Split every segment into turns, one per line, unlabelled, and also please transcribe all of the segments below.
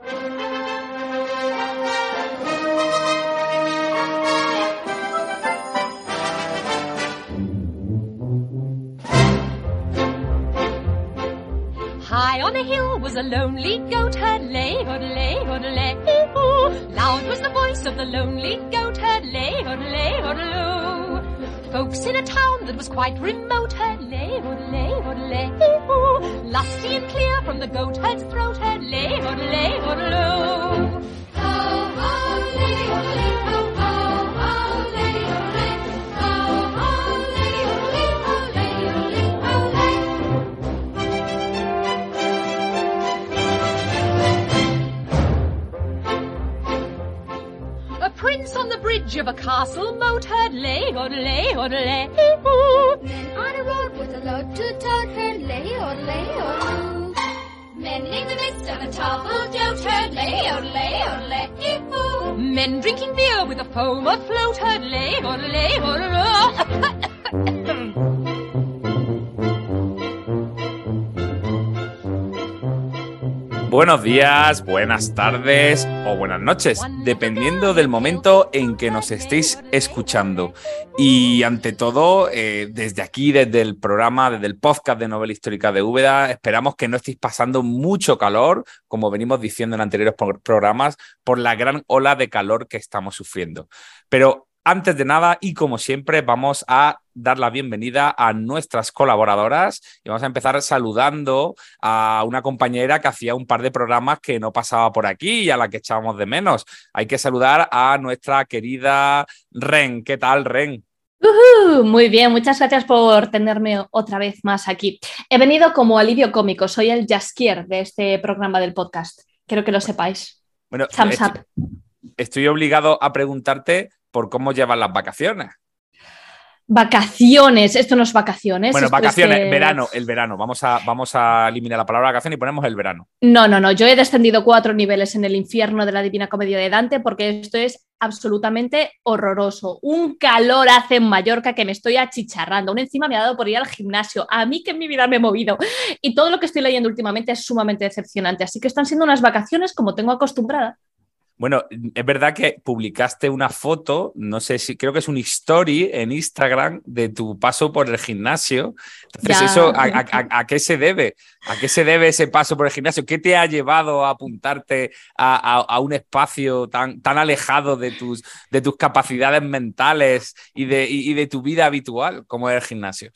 High on a hill was a lonely goat herd, lay, lay, lay, ooh. Loud was the voice of the lonely goat herd, lay, lay, lay. Folks in a town that was quite remote, herd, lay, oh, lay, oh, lay, ooh. Lusty and clear from the goat herd's throat, herd, lay, oh, lay, lay. A bridge of a castle moat heard lay, lay, lay, ooh.
Men on a road with a load to tote heard lay, lay, ooh. Men in the midst of a toppled dote heard lay, lay, lay, ooh.
Men drinking beer with a foam afloat heard lay, lay, lay.
Buenos días, buenas tardes o buenas noches, dependiendo del momento en que nos estéis escuchando. Y ante todo, eh, desde aquí, desde el programa, desde el podcast de Novela Histórica de Úbeda, esperamos que no estéis pasando mucho calor, como venimos diciendo en anteriores programas, por la gran ola de calor que estamos sufriendo. Pero antes de nada, y como siempre, vamos a dar la bienvenida a nuestras colaboradoras y vamos a empezar saludando a una compañera que hacía un par de programas que no pasaba por aquí y a la que echábamos de menos. Hay que saludar a nuestra querida Ren. ¿Qué tal, Ren?
Uh muy bien, muchas gracias por tenerme otra vez más aquí. He venido como alivio cómico, soy el Jaskier de este programa del podcast. Quiero que lo sepáis.
Bueno,
Thumbs
estoy,
up.
estoy obligado a preguntarte por cómo llevan las vacaciones.
Vacaciones, esto no es vacaciones.
Bueno,
es
vacaciones, verano, el verano. Vamos a, vamos a eliminar la palabra vacación y ponemos el verano.
No, no, no, yo he descendido cuatro niveles en el infierno de la Divina Comedia de Dante porque esto es absolutamente horroroso. Un calor hace en Mallorca que me estoy achicharrando. Aún encima me ha dado por ir al gimnasio. A mí que en mi vida me he movido. Y todo lo que estoy leyendo últimamente es sumamente decepcionante. Así que están siendo unas vacaciones como tengo acostumbrada.
Bueno, es verdad que publicaste una foto, no sé si creo que es un story en Instagram de tu paso por el gimnasio. Entonces,
Ya.
eso, ¿a, a- a- a qué se debe? ¿A qué se debe ese paso por el gimnasio? ¿Qué te ha llevado a apuntarte a un espacio tan, tan alejado de tus, de tus capacidades mentales y de, y- y de tu vida habitual como es el gimnasio?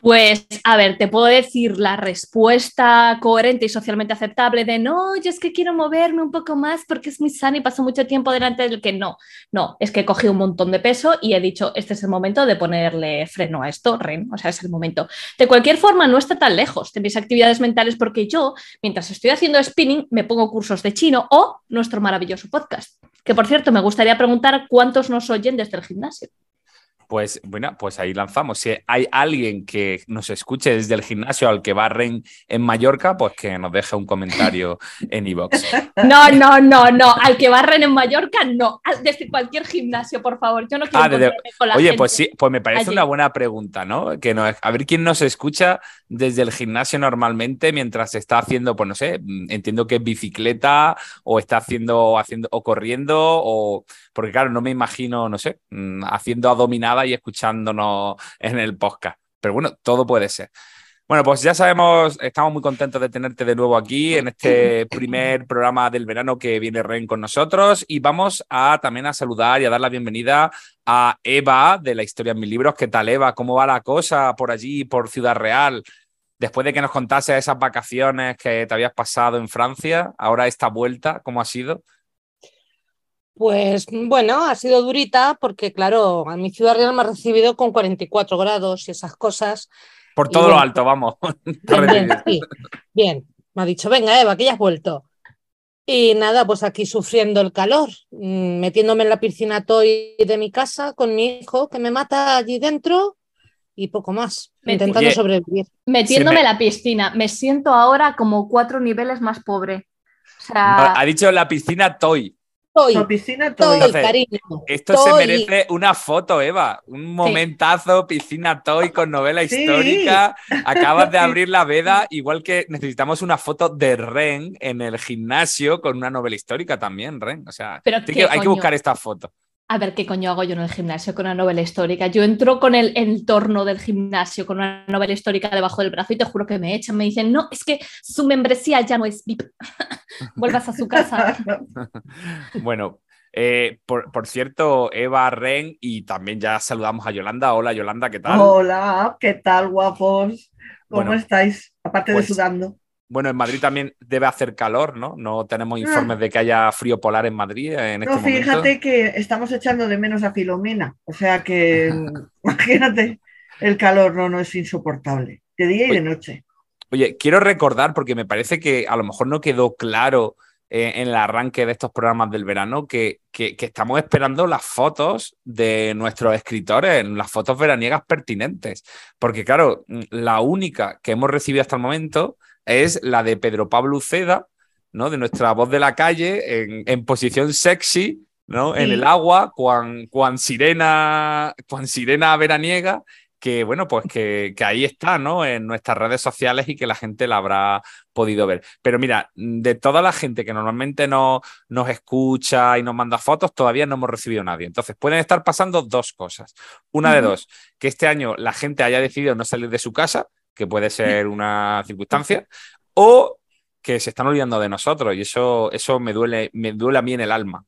Pues, a ver, te puedo decir la respuesta coherente y socialmente aceptable de no, yo es que quiero moverme un poco más porque es muy sano y paso mucho tiempo delante del que no. No, es que cogido un montón de peso y he dicho, este es el momento de ponerle freno a esto, Ren, o sea, es el momento. De cualquier forma, no está tan lejos de mis actividades mentales porque yo, mientras estoy haciendo spinning, me pongo cursos de chino o nuestro maravilloso podcast. Que por cierto, me gustaría preguntar cuántos nos oyen desde el gimnasio.
Pues bueno, pues ahí lanzamos. Si hay alguien que nos escuche desde el gimnasio al que va Ren en Mallorca, pues que nos deje un comentario en iVoox.
No, no, no, no. Al que barren en Mallorca, no. Desde cualquier gimnasio, por favor. Yo no quiero
Ah, desde-
con la
Oye,
gente.
pues sí, pues me parece
allí.
una buena pregunta, ¿no? Que nos, a ver quién nos escucha desde el gimnasio normalmente mientras está haciendo, pues no sé, mm, entiendo que es bicicleta o está haciendo, haciendo o corriendo o porque claro, no me imagino, no sé, mm, haciendo y escuchándonos en el podcast. Pero bueno, todo puede ser. Bueno, pues ya sabemos, estamos muy contentos de tenerte de nuevo aquí en este primer programa del verano que viene Ren con nosotros y vamos a también a saludar y a dar la bienvenida a Eva de la historia en mis libros. ¿Qué tal, Eva? ¿Cómo va la cosa por allí, por Ciudad Real? Después de que nos contase esas vacaciones que te habías pasado en Francia, ahora esta vuelta, ¿cómo ha sido?
Pues bueno, ha sido durita porque, claro, a mi ciudad real me ha recibido con 44 grados y esas cosas.
Por
Y
todo lo
bueno.
alto, vamos.
Bien, bien, sí, bien. Me ha dicho, venga, Eva, que ya has vuelto. Y nada, pues aquí sufriendo el calor, mm, metiéndome en la piscina toy de mi casa con mi hijo que me mata allí dentro y poco más,
Me-
intentando
Oye.
sobrevivir.
Metiéndome
me-
en la piscina. Me siento ahora como cuatro niveles más pobre. O
No,
sea,
ha dicho la piscina Toy.
Piscina,
toy,
todo.
Entonces,
cariño.
Esto se merece una foto, Eva. Un momentazo, piscina toy con novela
Sí.
histórica. Acabas de abrir la veda, igual que necesitamos una foto de Ren en el gimnasio con una novela histórica también, Ren. O sea,
Pero
hay que, hay que
coño.
buscar esta foto.
A ver qué coño hago yo en el gimnasio con una novela histórica. Yo entro con el entorno del gimnasio con una novela histórica debajo del brazo y te juro que me echan, me dicen, no, es que su membresía ya no es VIP. Vuelvas a su casa.
Bueno, eh, por, por cierto, Eva, Ren y también ya saludamos a Yolanda. Hola, Yolanda, ¿qué tal?
Hola, ¿qué tal, guapos? ¿Cómo
Bueno,
estáis? Aparte
pues-
de sudando.
Bueno, en Madrid también debe hacer calor, ¿no? No tenemos informes de que haya frío polar en Madrid en este
Ah. No,
momento.
fíjate que estamos echando de menos a Filomena. O sea que, imagínate, el calor no, no es insoportable. De día y de noche.
Oye, quiero recordar, porque me parece que a lo mejor no quedó claro eh, en el arranque de estos programas del verano, que, que- que estamos esperando las fotos de nuestros escritores, las fotos veraniegas pertinentes. Porque claro, la única que hemos recibido hasta el momento es la de Pedro Pablo Uceda, ¿no? De nuestra voz de la calle, en, en posición sexy, ¿no? En el agua, cuan, cuan sirena, cuan sirena veraniega, que bueno, pues que, que ahí está, ¿no? En nuestras redes sociales y que la gente la habrá podido ver. Pero mira, de toda la gente que normalmente no, nos escucha y nos manda fotos, todavía no hemos recibido nadie. Entonces, pueden estar pasando dos cosas. Una de dos, que este año la gente haya decidido no salir de su casa, que puede ser una circunstancia, o que se están olvidando de nosotros y eso, eso me duele, me duele a mí en el alma.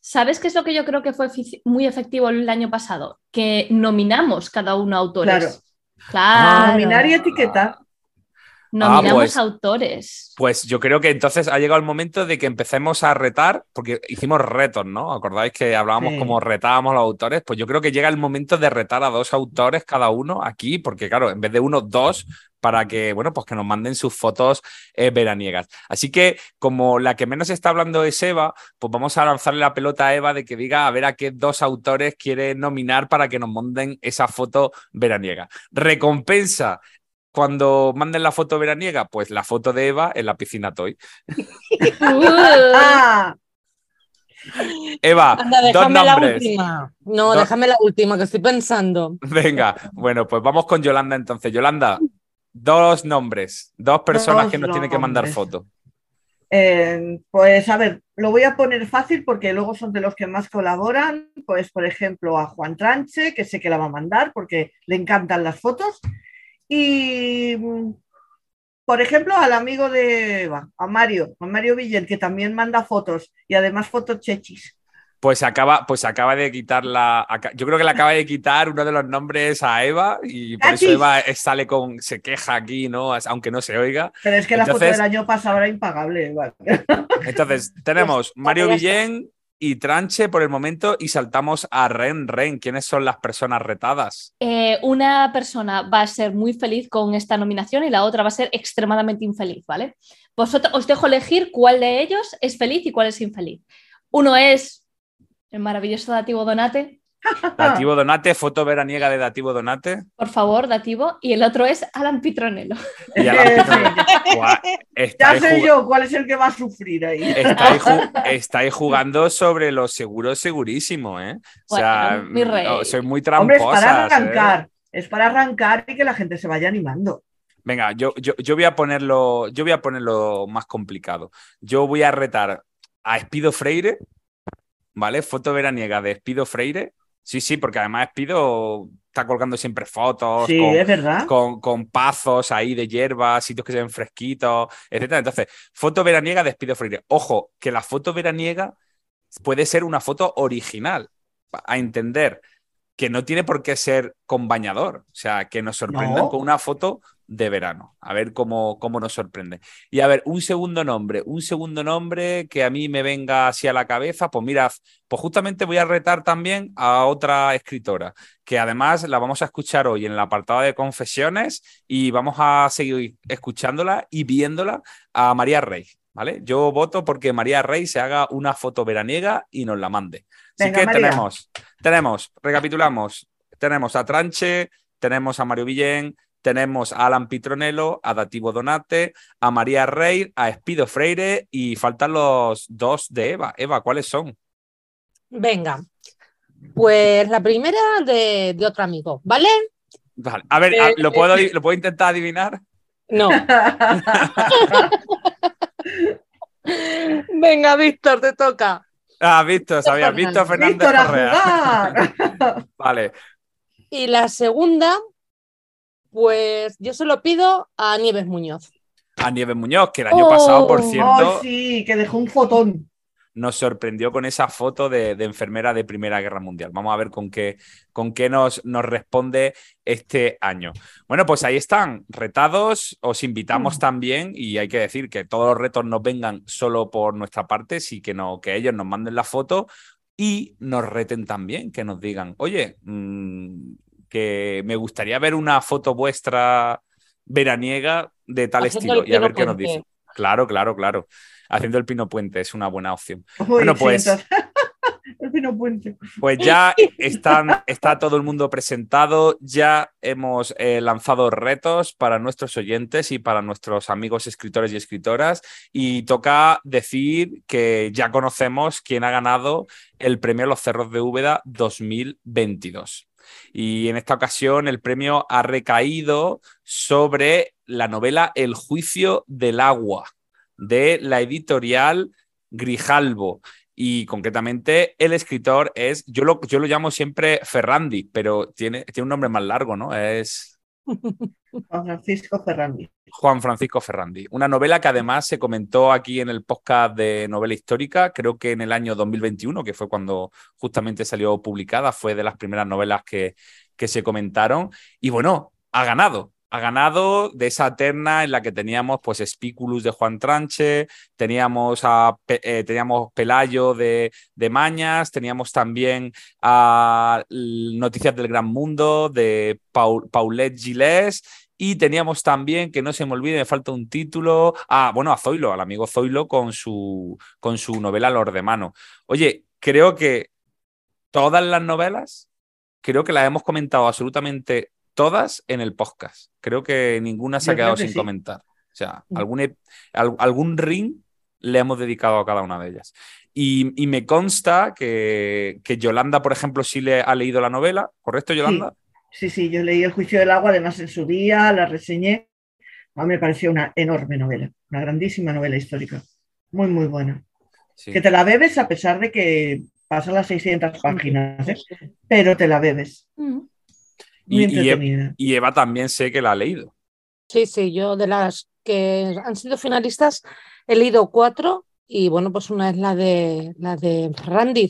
¿Sabes qué es lo que yo creo que fue muy efectivo el año pasado? Que nominamos cada uno autores. Claro.
Nominar y etiquetar.
Nominamos
Ah, pues-
autores.
Pues yo creo que entonces ha llegado el momento de que empecemos a retar, porque hicimos retos, ¿no? ¿Acordáis que hablábamos
Sí.
como retábamos a los autores? Pues yo creo que llega el momento de retar a dos autores cada uno aquí, porque claro, en vez de uno, dos, para que, bueno, pues que nos manden sus fotos eh, veraniegas. Así que como la que menos está hablando es Eva, pues vamos a lanzarle la pelota a Eva de que diga a ver a qué dos autores quiere nominar para que nos manden esa foto veraniega. Recompensa. Cuando manden la foto veraniega, pues la foto de Eva en la piscina Toy. Eva,
Anda,
dos
déjame la
nombres.
última. No,
Dos-
déjame la última, que estoy pensando.
Venga, bueno, pues vamos con Yolanda entonces. Yolanda, dos nombres, dos personas
Dos
que nos tienen que mandar
nombres.
foto.
eh, pues a ver, lo voy a poner fácil porque luego son de los que más colaboran. Pues, por ejemplo, a Juan Tranche, que sé que la va a mandar porque le encantan las fotos. Y, por ejemplo, al amigo de Eva, a Mario, a Mario Villen, que también manda fotos y además fotos chechis.
Pues acaba, pues acaba de quitar la. Yo creo que le acaba de quitar uno de los nombres a Eva y por eso
¡Cachis!
Eva sale con. se queja aquí, ¿no? Aunque no se oiga.
Pero es que la foto del año pasado era impagable. igual.
Entonces, tenemos Mario. Villén y Tranche por el momento y saltamos a Ren Ren. ¿Quiénes son las personas retadas?
eh, una persona va a ser muy feliz con esta nominación y la otra va a ser extremadamente infeliz, ¿vale? Vosotros os dejo elegir cuál de ellos es feliz y cuál es infeliz. Uno es el maravilloso Dativo Donate,
Dativo Donate, foto veraniega de Dativo Donate.
por favor, Dativo, y el otro es Alan Pitronello.
Y Alan Pitronello. Guau,
Ya sé yo cuál es el que va a sufrir ahí.
Estáis, ju- estáis jugando sobre lo seguro segurísimo, ¿eh? O sea,
Bueno, mi rey.
no, soy muy
Hombre, es
tramposa.
para arrancar. Es para arrancar y que la gente se vaya animando.
Venga, yo, yo, yo voy a ponerlo, yo voy a ponerlo más complicado. Yo voy a retar a Espido Freire, ¿vale? Foto veraniega de Espido Freire. Sí, sí, porque además Espido está colgando siempre fotos
Sí,
con,
es verdad.
con, con pazos ahí de hierba, sitios que se ven fresquitos, etcétera. Entonces, foto veraniega de Espido Freire. Ojo, que la foto veraniega puede ser una foto original, a entender que no tiene por qué ser con bañador, o sea, que nos sorprendan
No.
con una foto de verano, a ver cómo, cómo nos sorprende. Y a ver, un segundo nombre, un segundo nombre que a mí me venga así a la cabeza, pues mira, pues justamente voy a retar también a otra escritora, que además la vamos a escuchar hoy en el apartado de confesiones y vamos a seguir escuchándola y viéndola a María Rey. ¿Vale? Yo voto porque María Rey se haga una foto veraniega y nos la mande. Así
Venga,
que
María.
tenemos, tenemos, recapitulamos, tenemos a Tranche, tenemos a Mario Villén, tenemos a Alan Pitronello, a Dativo Donate, a María Rey, a Espido Freire y faltan los dos de Eva. Eva, ¿cuáles son?
Venga, pues la primera de, de otro amigo, ¿vale?
Vale. A ver, a- ¿lo puedo, adi- ¿lo puedo intentar adivinar?
No. Venga, Víctor, te toca.
Ah, Víctor, sabías, Víctor Fernández
Víctor, a
Correa.
jugar.
Vale.
Y la segunda, pues yo se lo pido a Nieves Muñoz.
A Nieves Muñoz, que el año
Oh.
pasado, por
Ay,
cierto,
sí, que dejó un fotón.
nos sorprendió con esa foto de, de enfermera de Primera Guerra Mundial. Vamos a ver con qué, con qué nos, nos responde este año. Bueno, pues ahí están, retados. Os invitamos también, y hay que decir que todos los retos nos vengan solo por nuestra parte, sí que, no, que ellos nos manden la foto y nos reten también, que nos digan, oye, mm, que me gustaría ver una foto vuestra veraniega de tal
Haciendo
estilo y a ver qué nos dicen. Claro, claro, claro. Haciendo el pino puente es una buena opción.
Uy,
Bueno, pues-
El Pino Puente.
Pues ya están, está todo el mundo presentado, ya hemos eh, lanzado retos para nuestros oyentes y para nuestros amigos escritores y escritoras y toca decir que ya conocemos quién ha ganado el premio Los Cerros de Úbeda 2022. Y en esta ocasión el premio ha recaído sobre la novela El juicio del agua de la editorial Grijalbo y concretamente el escritor es, yo lo, yo lo llamo siempre Ferrandi, pero tiene, tiene un nombre más largo, ¿no? Es
Juan Francisco Ferrandi.
Juan Francisco Ferrandi. Una novela que además se comentó aquí en el podcast de novela histórica, creo que en el año 2021, que fue cuando justamente salió publicada, fue de las primeras novelas que, que se comentaron. Y bueno, ha ganado. Ha ganado de esa terna en la que teníamos pues Spiculus de Juan Tranche, teníamos a eh, teníamos Pelayo de, de Mañas, teníamos también a Noticias del Gran Mundo de Paul, Paulette Gilles y teníamos también, que no se me olvide, me falta un título, ah, bueno, a Zoilo, al amigo Zoilo con su, con su novela Los de Mano. Oye, creo que todas las novelas, creo que las hemos comentado absolutamente todas en el podcast. Creo que ninguna se
Yo
ha quedado
que
sin
sí.
comentar. O sea, algún, ep- al- algún ring le hemos dedicado a cada una de ellas. Y, y me consta que, que Yolanda, por ejemplo, sí le ha leído la novela, ¿correcto, Yolanda?
Sí, sí, yo leí El juicio del agua, además en su día, la reseñé. A mí me pareció una enorme novela, una grandísima novela histórica. Muy, muy buena.
Sí.
Que te la bebes a pesar de que pasan las 600 páginas, ¿eh? pero te la bebes.
Mm.
Muy
Y- y-
entretenida.
Y Eva también sé que la ha leído.
Sí, sí, yo de las que han sido finalistas he leído cuatro y bueno, pues una es la de la de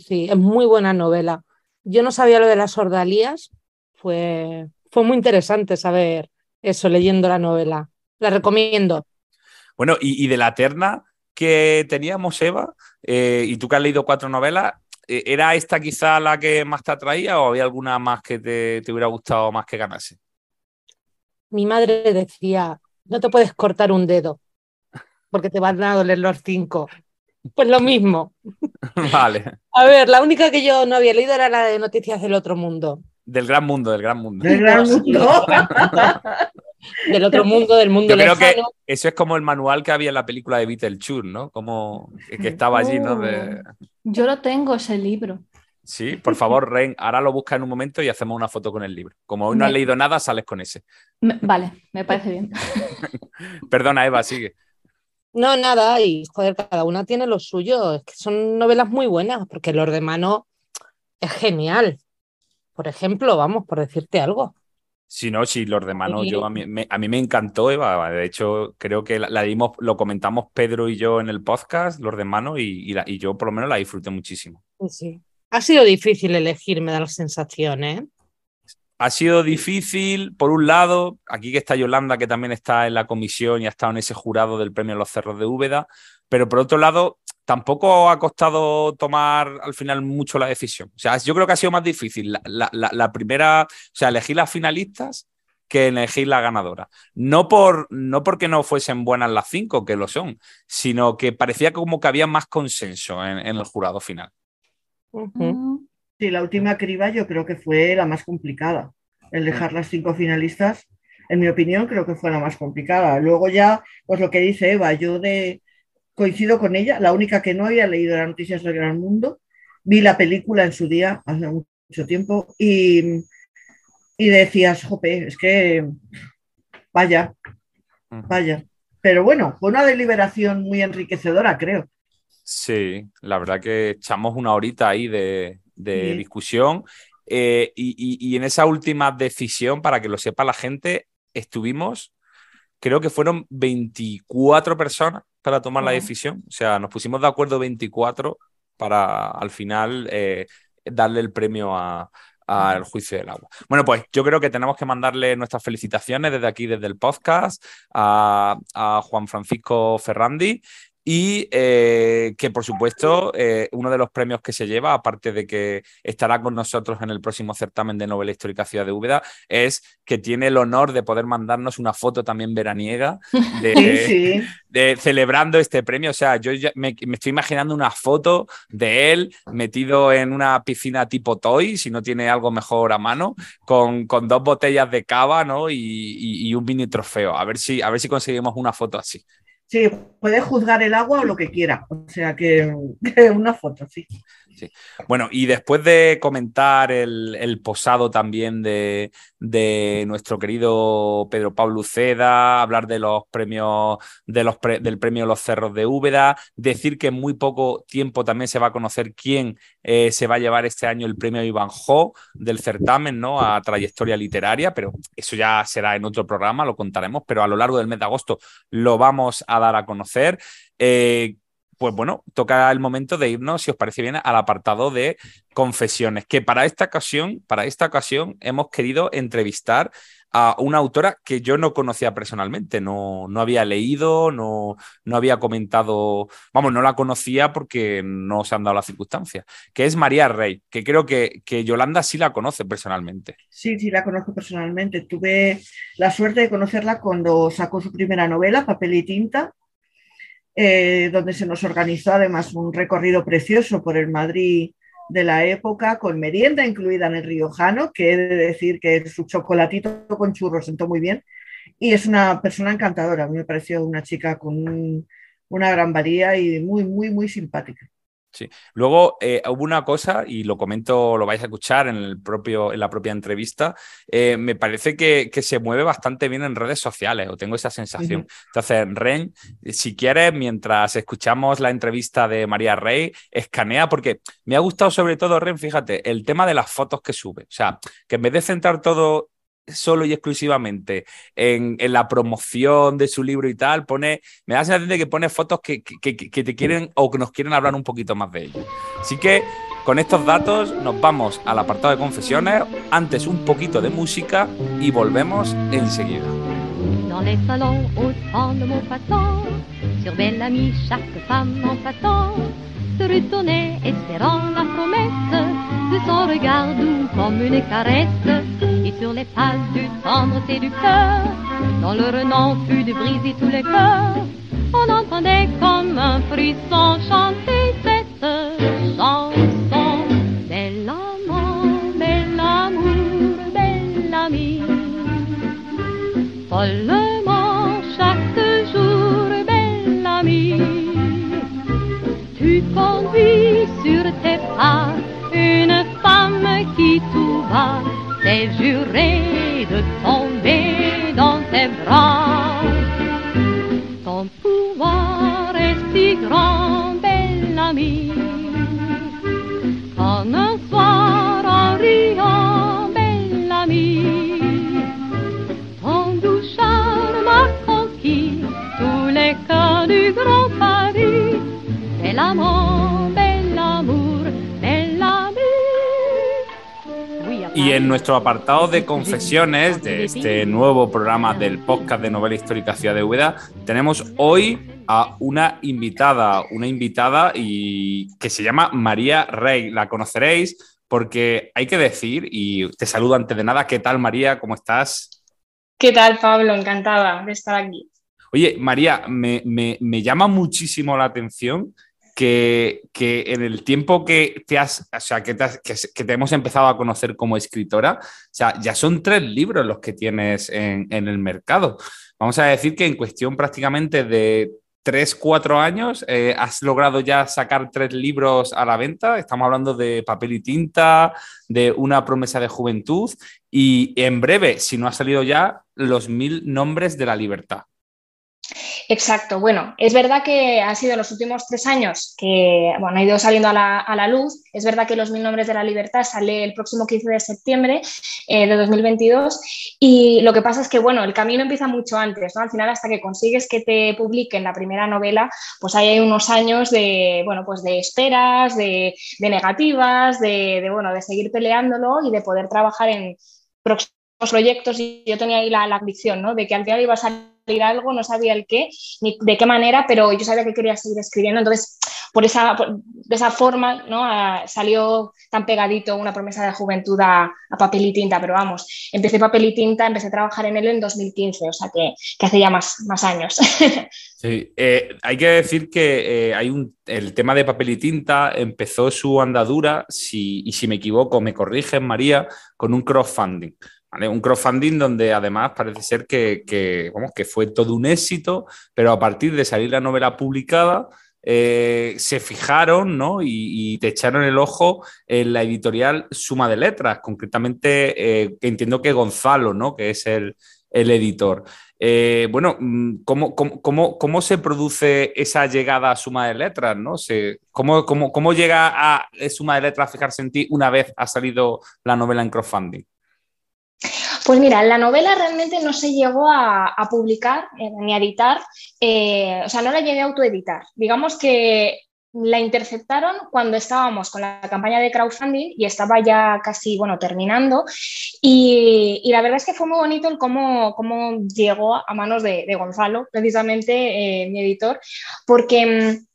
sí, es muy buena novela. Yo no sabía lo de las ordalías, fue, fue muy interesante saber eso leyendo la novela. La recomiendo.
Bueno, y, y de la terna que teníamos, Eva, eh, y tú que has leído cuatro novelas, ¿era esta quizá la que más te atraía o había alguna más que te, te hubiera gustado más que ganase?
Mi madre decía, no te puedes cortar un dedo porque te van a doler los cinco. Pues lo mismo.
vale,
A ver, la única que yo no había leído era la de Noticias del Otro Mundo.
del gran mundo, del gran mundo.
Del gran mundo.
Del otro mundo, del mundo
Yo creo que eso es como el manual que había en la película de Beetlejuice, ¿no? Como que estaba allí, ¿no? De-
Yo lo tengo, ese libro.
Sí, por favor, Ren, ahora lo busca en un momento y hacemos una foto con el libro. Como hoy no has
Me-
leído nada, sales con ese.
Me- vale, me parece bien.
Perdona, Eva, sigue.
No, nada, y joder, cada una tiene lo suyo. Es que son novelas muy buenas, porque Lord de Mano es genial. Por ejemplo, vamos, por decirte algo.
Si no, si los de mano,
Sí.
yo a mí, me, a mí me encantó, Eva. De hecho, creo que la, la dimos, lo comentamos Pedro y yo en el podcast, los de mano, y, y la- y yo por lo menos la disfruté muchísimo.
Sí. Ha sido difícil elegir, me da la sensación, ¿eh?
Ha sido difícil, por un lado, aquí que está Yolanda, que también está en la comisión y ha estado en ese jurado del premio Los Cerros de Úbeda, pero por otro lado, tampoco ha costado tomar al final mucho la decisión. O sea, yo creo que ha sido más difícil la, la- la- la primera, o sea, elegir las finalistas que elegir la ganadora. No, por, no porque no fuesen buenas las cinco, que lo son, sino que parecía como que había más consenso en, en el jurado final.
Mm.
Sí, la última criba yo creo que fue la más complicada. El dejar las cinco finalistas, en mi opinión, creo que fue la más complicada. Luego ya, pues lo que dice Eva, yo de coincido con ella, la única que no había leído las noticias del Gran Mundo, vi la película en su día, hace mucho tiempo, y, y decías, jope, es que vaya, vaya. Pero bueno, fue una deliberación muy enriquecedora, creo.
Sí, la verdad que echamos una horita ahí de, de discusión. Eh, y, y, y, en esa última decisión, para que lo sepa la gente, estuvimos, creo que fueron 24 personas para tomar la decisión. O sea, nos pusimos de acuerdo 24 para al final eh, darle el premio al juicio del agua. Bueno, pues yo creo que tenemos que mandarle nuestras felicitaciones desde aquí, desde el podcast, a, a Juan Francisco Ferrandi y eh, que, por supuesto, eh, uno de los premios que se lleva, aparte de que estará con nosotros en el próximo certamen de novela histórica Ciudad de Úbeda, es que tiene el honor de poder mandarnos una foto también veraniega de,
Sí, sí.
de celebrando este premio. O sea, yo ya me, me estoy imaginando una foto de él metido en una piscina tipo Toy, si no tiene algo mejor a mano, con, con dos botellas de cava ¿no? y, y- y un mini trofeo. A ver, si, a ver si conseguimos una foto así.
Sí, puede juzgar el agua o lo que quiera. O sea que, que una foto, sí.
Bueno, y después de comentar el, posado también de, de nuestro querido Pedro Pablo Uceda, hablar de los premios, de los pre- del premio Los Cerros de Úbeda, decir que en muy poco tiempo también se va a conocer quién eh, se va a llevar este año el premio Ivanhoe del certamen, ¿no? A trayectoria literaria, pero eso ya será en otro programa, lo contaremos, pero a lo largo del mes de agosto lo vamos a dar a conocer. Eh, pues bueno, toca el momento de irnos, si os parece bien, al apartado de confesiones, que para esta ocasión, para esta ocasión hemos querido entrevistar a una autora que yo no conocía personalmente, no, no había leído, no, no había comentado, vamos, no la conocía porque no se han dado las circunstancias, que es María Rey, que creo que, que Yolanda sí la conoce personalmente.
Sí, sí, la conozco personalmente. Tuve la suerte de conocerla cuando sacó su primera novela, Papel y Tinta, eh, donde se nos organizó además un recorrido precioso por el Madrid de la época, con merienda incluida en el riojano, que he de decir que su chocolatito con churros sentó muy bien. Y es una persona encantadora. A mí me pareció una chica con un- una gran valía y muy, muy, muy simpática.
Luego eh, hubo una cosa, y lo comento, lo vais a escuchar en, el propio, en la propia entrevista, eh, me parece que, que se mueve bastante bien en redes sociales, o tengo esa sensación. Entonces, Ren, si quieres, mientras escuchamos la entrevista de María Rey, escanea, porque me ha gustado sobre todo, Ren, fíjate, el tema de las fotos que sube. O sea, que en vez de centrar todo solo y exclusivamente en, en la promoción de su libro y tal, pone, me da la sensación de que pone fotos que, que- que- te quieren o que nos quieren hablar un poquito más de ello. Así que con estos datos nos vamos al apartado de confesiones, antes un poquito de música y volvemos enseguida.
Dans se retournait, espérant la promesse de son regard doux comme une caresse. Et sur les pas du tendre séducteur, dont le renom fut de briser tout le cœur, on entendait comme un frisson chanter cette chanson. Bel amant, bel amour, amie. Follement tu conduis sur tes pas une femme qui tout va s'est juré de tomber dans tes bras. Ton pouvoir est si grand, belle amie, en un soir en riant, belle amie. Ton doux charme a conquis tous les cœurs du grand
Y en nuestro apartado de confesiones de este nuevo programa del podcast de novela histórica Ciudad de Úbeda, tenemos hoy a una invitada, una invitada y que se llama María Rey. La conoceréis porque hay que decir, y te saludo antes de nada, ¿qué tal María? ¿Cómo estás?
¿Qué tal, Pablo? Encantada de estar aquí.
Oye, María, me, me- me llama muchísimo la atención que, que en el tiempo que te has, o sea, que te, hemos empezado a conocer como escritora, o sea, ya son tres libros los que tienes en, en el mercado. Vamos a decir que en cuestión prácticamente de tres, cuatro años, eh, has logrado ya sacar tres libros a la venta. Estamos hablando de papel y tinta, de una promesa de juventud y en breve, si no ha salido ya, los mil nombres de la libertad.
Exacto, bueno, es verdad que ha sido los últimos tres años que bueno, ha ido saliendo a la, luz. Es verdad que Los Mil Nombres de la Libertad sale el próximo 15 de septiembre eh, de 2022 y lo que pasa es que bueno, el camino empieza mucho antes, ¿no? Al final, hasta que consigues que te publiquen la primera novela, pues hay unos años de, bueno, pues de esperas, de, negativas, de, bueno, de seguir peleándolo y de poder trabajar en próximos proyectos y yo tenía ahí la, la ambición, ¿no? De que al final iba a salir algo, no sabía el qué, ni de qué manera, pero yo sabía que quería seguir escribiendo. Entonces, por esa, de esa forma, ¿no? salió tan pegadito una promesa de juventud a, papel y tinta, pero vamos, empecé papel y tinta, empecé a trabajar en él en 2015, o sea que, que hace ya más, más años.
Sí, eh, hay que decir que eh, hay un, el tema de papel y tinta empezó su andadura, si, y si me equivoco, me corrigen, María, con un crowdfunding. Un crowdfunding donde además parece ser que, vamos, que fue todo un éxito, pero a partir de salir la novela publicada, eh, se fijaron ¿no? y, te echaron el ojo en la editorial Suma de Letras, concretamente eh, entiendo que Gonzalo, ¿no? que es el, editor. Eh, bueno, mm, ¿cómo, cómo, se produce esa llegada a Suma de Letras? ¿no? ¿cómo, cómo, llega a Suma de Letras a fijarse en ti una vez ha salido la novela en crowdfunding?
Pues mira, la novela realmente no se llegó a, publicar eh, ni a editar, eh, o sea, no la llegué a autoeditar. Digamos que la interceptaron cuando estábamos con la campaña de crowdfunding y estaba ya casi, bueno, terminando. Y, la verdad es que fue muy bonito el cómo, cómo llegó a manos de, Gonzalo, precisamente eh, mi editor, porque mm,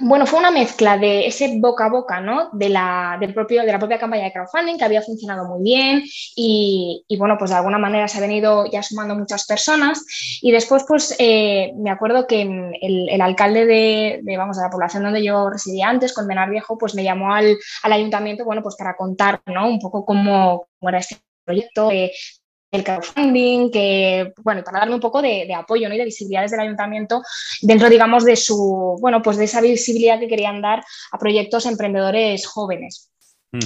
bueno, fue una mezcla de ese boca a boca, ¿no? De la, del propio, de la propia campaña de crowdfunding que había funcionado muy bien y, bueno, pues de alguna manera se ha venido ya sumando muchas personas y después, pues eh, me acuerdo que el, alcalde de, vamos, de la población donde yo residía antes, con Benar Viejo, pues me llamó al, ayuntamiento, bueno, pues para contar, ¿no? Un poco cómo, era este proyecto, el crowdfunding, que, bueno, para darme un poco de, apoyo y de visibilidad desde el ayuntamiento dentro, digamos, de su, bueno, pues de esa visibilidad que querían dar a proyectos emprendedores jóvenes.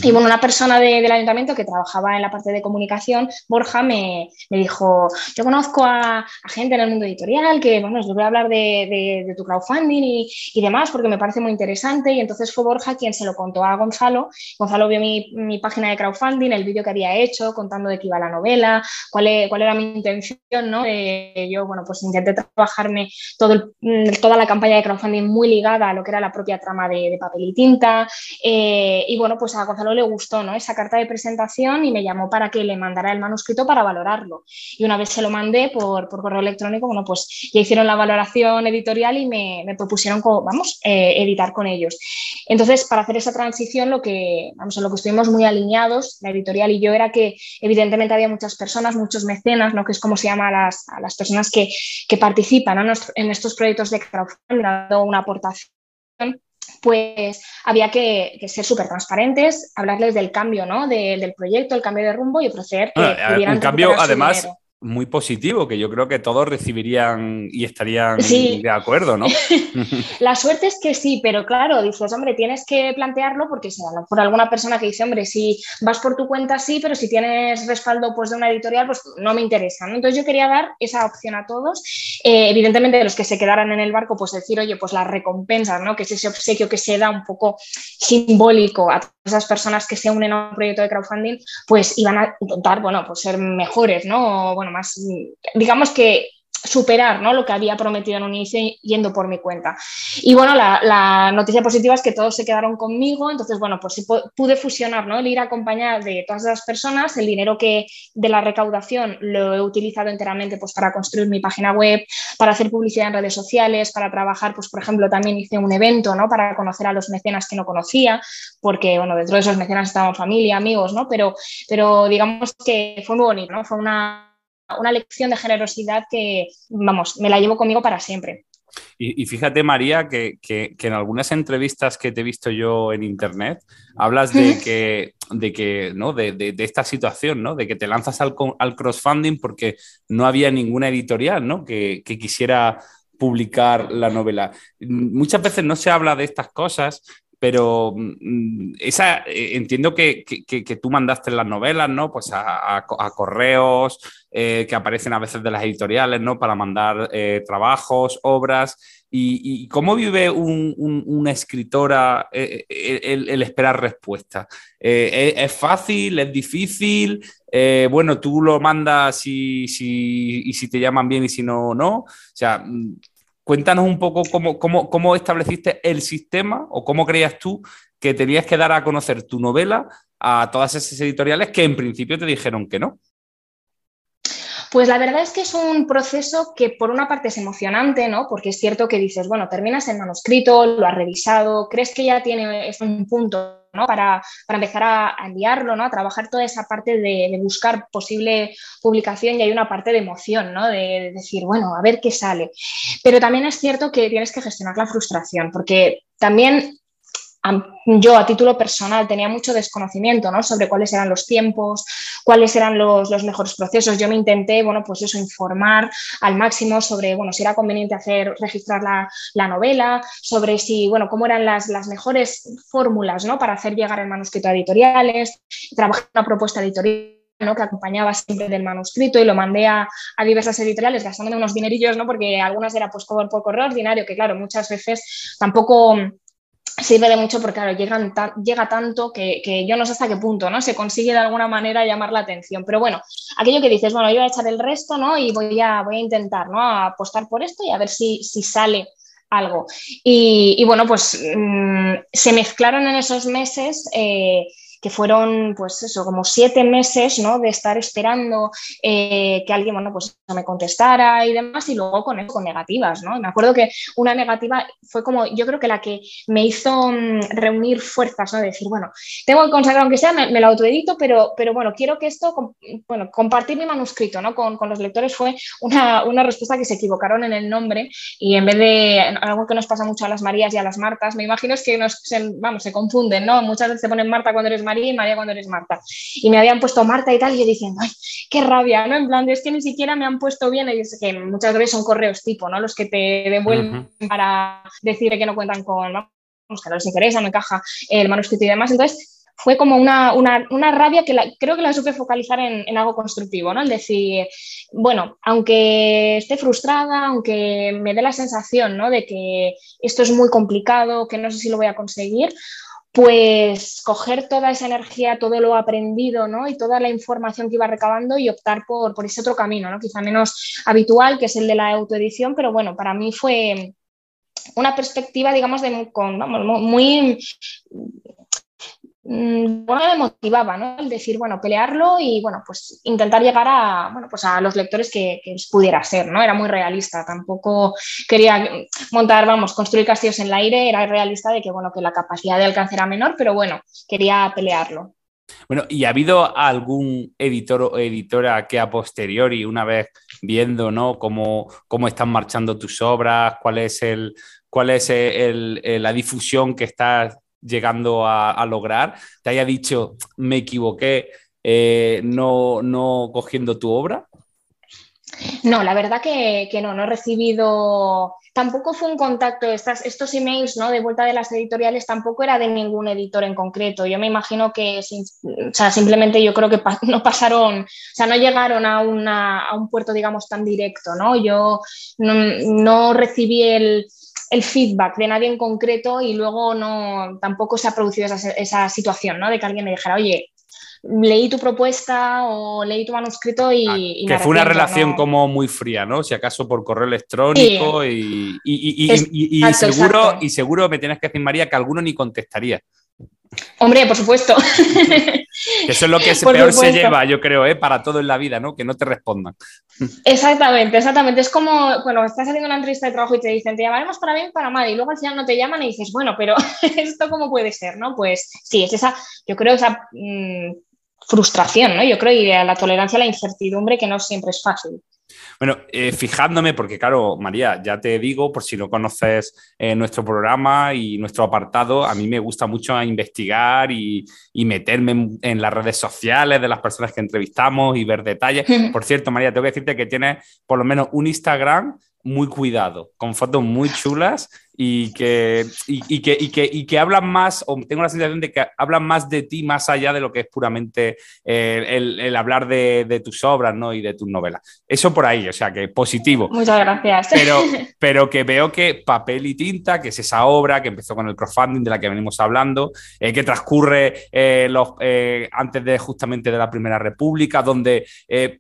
Y bueno, una persona del ayuntamiento que trabajaba en la parte de comunicación, Borja, me, dijo, yo conozco a, gente en el mundo editorial que, bueno, os voy a hablar de, tu crowdfunding y, demás porque me parece muy interesante. Y entonces fue Borja quien se lo contó a Gonzalo. Gonzalo vio mi, página de crowdfunding, el vídeo que había hecho contando de qué iba la novela, cuál, e, cuál era mi intención, ¿no? yo, bueno, pues intenté trabajarme todo toda la campaña de crowdfunding muy ligada a lo que era la propia trama de, papel y tinta. Eh, y bueno, pues a Gonzalo le gustó ¿no? esa carta de presentación y me llamó para que le mandara el manuscrito para valorarlo. Y una vez se lo mandé por, correo electrónico, bueno, pues ya hicieron la valoración editorial y me, propusieron, vamos, eh, editar con ellos. Entonces, para hacer esa transición, lo que, vamos, en lo que estuvimos muy alineados, la editorial y yo, era que evidentemente había muchas personas, muchos mecenas, ¿no? que es como se llama a las, las personas que, participan en estos proyectos de crowdfunding, dando una aportación pues había que, ser súper transparentes, hablarles del cambio ¿no? del proyecto, el cambio de rumbo y ofrecer que
pudieran Un cambio, además, muy positivo, que yo creo que todos recibirían y estarían de acuerdo, ¿no?
la suerte es que sí, pero claro, dices, hombre, tienes que plantearlo porque si por alguna persona que dice, hombre, si vas por tu cuenta sí, pero si tienes respaldo pues, de una editorial, pues no me interesa. Entonces yo quería dar esa opción a todos. Eh, evidentemente, los que se quedaran en el barco, pues decir, oye, pues las recompensas, ¿no? Que es ese obsequio que se da un poco simbólico a esas personas que se unen a un proyecto de crowdfunding, pues iban a intentar, bueno, pues ser mejores, ¿no? bueno, más, digamos que superar ¿no? lo que había prometido en un inicio yendo por mi cuenta. Y bueno, la, noticia positiva es que todos se quedaron conmigo, entonces bueno, pues sí pude fusionar, ¿no? el ir a acompañar de todas esas personas, el dinero que de la recaudación lo he utilizado enteramente pues, para construir mi página web, para hacer publicidad en redes sociales, para trabajar, pues por ejemplo, también hice un evento ¿no? para conocer a los mecenas que no conocía, porque bueno, dentro de esos mecenas estaban familia, amigos, ¿no? pero, pero digamos que fue muy bonito, ¿no? fue una una lección de generosidad que, vamos, me la llevo conmigo para siempre.
Y, fíjate, María, que, en algunas entrevistas que te he visto yo en internet, hablas de que, de, que, ¿no? de, esta situación, ¿no? de que te lanzas al, al, crowdfunding porque no había ninguna editorial ¿no? que, quisiera publicar la novela. Muchas veces no se habla de estas cosas, pero mm, esa, eh, entiendo que, tú mandaste las novelas, ¿no? Pues a, correos eh, que aparecen a veces de las editoriales, ¿no? Para mandar eh, trabajos, obras. ¿Y, cómo vive una escritora el, esperar respuesta? ¿es, fácil? ¿Es difícil? bueno, tú lo mandas y, y si te llaman bien y si no, no. O sea, mm, Cuéntanos un poco cómo, estableciste el sistema o cómo creías tú que tenías que dar a conocer tu novela a todas esas editoriales que en principio te dijeron que no.
Pues la verdad es que es un proceso que por una parte es emocionante, ¿no? Porque es cierto que dices, bueno, terminas el manuscrito, lo has revisado, crees que ya tiene un punto para, empezar a, enviarlo, ¿no? a trabajar toda esa parte de, buscar posible publicación y hay una parte de emoción, ¿no? de, decir, bueno, a ver qué sale. Pero también es cierto que tienes que gestionar la frustración, porque también yo a título personal tenía mucho desconocimiento ¿no? sobre cuáles eran los tiempos, cuáles eran los, mejores procesos. Yo me intenté, bueno, pues eso, informar al máximo sobre, bueno, si era conveniente hacer, registrar la, novela, sobre si, bueno, cómo eran las, mejores fórmulas, ¿no? Para hacer llegar el manuscrito a editoriales, trabajar una propuesta editorial ¿no? que acompañaba siempre del manuscrito y lo mandé a, diversas editoriales gastándome unos dinerillos, ¿no? porque algunas era pues, por, por correo ordinario, que claro, muchas veces tampoco sirve de mucho porque claro, llegan llega tanto que, yo no sé hasta qué punto ¿no? se consigue de alguna manera llamar la atención. Pero bueno, aquello que dices, bueno, yo voy a echar el resto ¿no? y voy a, voy a intentar ¿no? apostar por esto y a ver si, si sale algo. Y, bueno, pues mm, se mezclaron en esos meses. Eh, que fueron, pues eso, como siete meses, ¿no? De estar esperando eh, que alguien, bueno, pues me contestara y demás, y luego con, con negativas, ¿no? Me acuerdo que una negativa fue como, yo creo que la que me hizo mm, reunir fuerzas, ¿no? De decir, bueno, tengo que consagrar, aunque sea, me, lo autoedito, pero, pero bueno, quiero que esto, bueno, compartir mi manuscrito, ¿no? Con, con los lectores fue una, una, respuesta que se equivocaron en el nombre y en vez de algo que nos pasa mucho a las Marías y a las Martas, me imagino es que nos, se, vamos, se confunden, ¿no? Muchas veces se ponen Marta cuando eres María y María cuando eres Marta. Y me habían puesto Marta y tal, y yo diciendo, ay, qué rabia, ¿no? En plan, es que ni siquiera me han puesto bien, y es que muchas veces son correos tipo, ¿no? Los que te devuelven para decir que no cuentan con, ¿no? que no les interesa, no encaja el manuscrito y demás. Entonces, fue como una, una, rabia que creo que la supe focalizar en, en, algo constructivo, ¿no? El decir, bueno, aunque esté frustrada, aunque me dé la sensación, ¿no? De que esto es muy complicado, que no sé si lo voy a conseguir, pues coger toda esa energía, todo lo aprendido ¿no? y toda la información que iba recabando y optar por, por ese otro camino, ¿no? quizá menos habitual, que es el de la autoedición, pero bueno, para mí fue una perspectiva, digamos, de, con, muy bueno, me motivaba, ¿no? El decir, bueno, pelearlo y, bueno, pues intentar llegar a, bueno, pues a los lectores que, pudiera ser, ¿no? Era muy realista, tampoco quería montar, vamos, construir castillos en el aire, era realista de que, bueno, que la capacidad de alcance era menor, pero bueno, quería pelearlo.
Bueno, ¿y ha habido algún editor o editora que a posteriori, una vez viendo, ¿no? Cómo, cómo están marchando tus obras, cuál es el, cuál es la difusión que estás llegando a, lograr, te haya dicho, me equivoqué eh, no, no cogiendo tu obra?
No, la verdad que, no, no he recibido, tampoco fue un contacto, estas, estos emails ¿no? de vuelta de las editoriales tampoco era de ningún editor en concreto. Yo me imagino que, o sea, simplemente yo creo que no pasaron, o sea, no llegaron a un puerto, digamos, tan directo, ¿no? Yo no recibí el, el feedback de nadie en concreto y luego no tampoco se ha producido esa, situación, ¿no? De que alguien me dijera, oye, leí tu propuesta o leí tu manuscrito y...
Ah, que fue una relación como muy fría, ¿no? Si acaso por correo electrónico y, seguro, y seguro me tienes que decir, María, que alguno ni contestaría.
Hombre, por supuesto.
Eso es lo que peor se lleva, yo creo, ¿eh? para todo en la vida, ¿no? Que no te respondan.
Exactamente, exactamente. Es como cuando estás haciendo una entrevista de trabajo y te dicen, te llamaremos para bien, para mal, y luego al final no te llaman y dices, bueno, pero esto cómo puede ser, ¿no? Pues sí, es esa, yo creo, esa mm, frustración, ¿no? Yo creo, y la tolerancia a la incertidumbre que no siempre es fácil.
Bueno, eh, fijándome, porque claro, María, ya te digo, por si no conoces eh, nuestro programa y nuestro apartado, a mí me gusta mucho investigar y, meterme en, las redes sociales de las personas que entrevistamos y ver detalles. Por cierto, María, tengo que decirte que tienes por lo menos un Instagram muy cuidado, con fotos muy chulas y que, y, que, y, que, y que hablan más, o tengo la sensación de que hablan más de ti más allá de lo que es puramente eh, el, hablar de, tus obras ¿no? y de tus novelas. Eso por ahí, o sea que positivo.
Muchas gracias.
Pero, pero que veo que Papel y Tinta, que es esa obra que empezó con el crowdfunding de la que venimos hablando, eh, que transcurre eh, los, antes de justamente de la Primera República, donde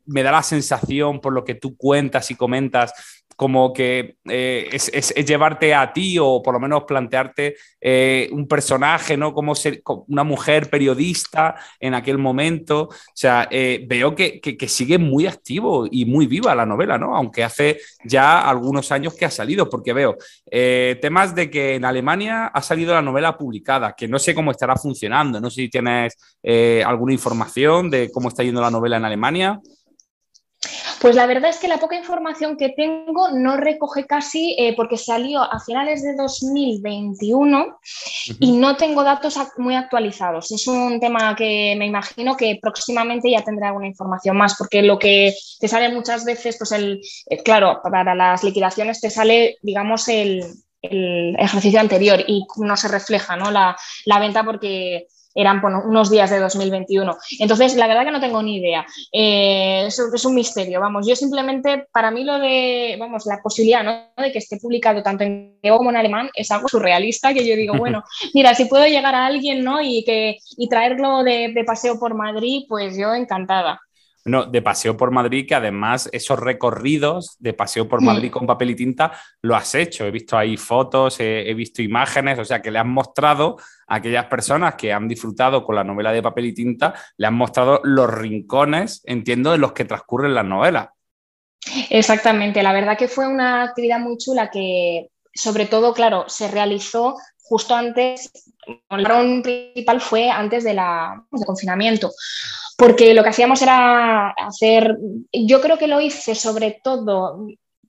me da la sensación, por lo que tú cuentas y comentas, como que es, llevarte a ti o por lo menos plantearte eh, un personaje, ¿no? Como ser una mujer periodista en aquel momento. O sea, eh, veo que, sigue muy activo y muy viva la novela, ¿no? Aunque hace ya algunos años que ha salido, porque veo temas de que en Alemania ha salido la novela publicada, que no sé cómo estará funcionando, no sé si tienes alguna información de cómo está yendo la novela en Alemania.
Pues la verdad es que la poca información que tengo no recoge casi eh, porque salió a finales de 2021 y no tengo datos muy actualizados. Es un tema que me imagino que próximamente ya tendré alguna información más porque lo que te sale muchas veces, pues el, eh, claro, para las liquidaciones te sale, digamos, el, ejercicio anterior y no se refleja ¿no? La, la venta porque eran unos días de 2021. Entonces, la verdad que no tengo ni idea. Eh, es, un misterio, vamos. Yo simplemente, para mí lo de, vamos, la posibilidad ¿no? de que esté publicado tanto en griego como en alemán es algo surrealista que yo digo, bueno, mira, si puedo llegar a alguien ¿no? y, que, y traerlo de, de paseo por Madrid, pues yo encantada.
No, de Paseo por Madrid, que además esos recorridos de Paseo por Madrid con papel y tinta lo has hecho. He visto ahí fotos, he, visto imágenes, o sea, que le has mostrado a aquellas personas que han disfrutado con la novela de papel y tinta, le han mostrado los rincones, entiendo, de los que transcurren las novelas.
Exactamente, la verdad que fue una actividad muy chula que, sobre todo, claro, se realizó justo antes, el principal fue antes de la, del confinamiento porque lo que hacíamos era hacer, yo creo que lo hice sobre todo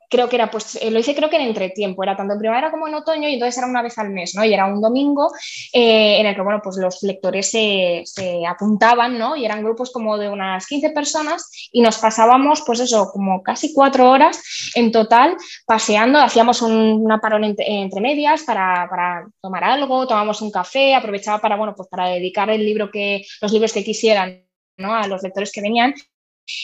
creo que era, pues eh, lo hice creo que en entretiempo, era tanto en primavera como en otoño y entonces era una vez al mes, ¿no? Y era un domingo eh, en el que, bueno, pues los lectores se, apuntaban, ¿no? Y eran grupos como de unas 15 personas y nos pasábamos, pues eso, como casi cuatro horas en total paseando, hacíamos una parón entre, medias para, para, tomar algo, tomamos un café, aprovechaba para, bueno, pues para dedicar el libro que, los libros que quisieran a los lectores que venían.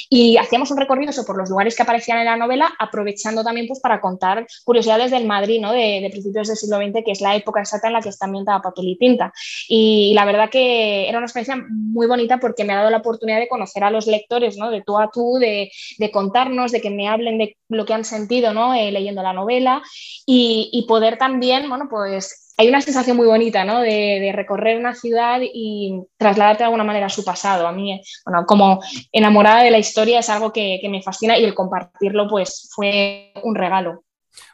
Y hacíamos un recorrido por los lugares que aparecían en la novela, aprovechando también pues, para contar curiosidades del Madrid ¿no? de, principios del siglo XX, que es la época exacta en la que está ambientada papel y tinta. Y la verdad que era una experiencia muy bonita porque me ha dado la oportunidad de conocer a los lectores ¿no? de tú a tú, de, contarnos, de que me hablen de lo que han sentido ¿no? Eh, leyendo la novela y, y poder también, bueno, pues hay una sensación muy bonita, ¿no? De, recorrer una ciudad y trasladarte de alguna manera a su pasado. A mí, bueno, como enamorada de la historia es algo que, me fascina y el compartirlo, pues, fue un regalo.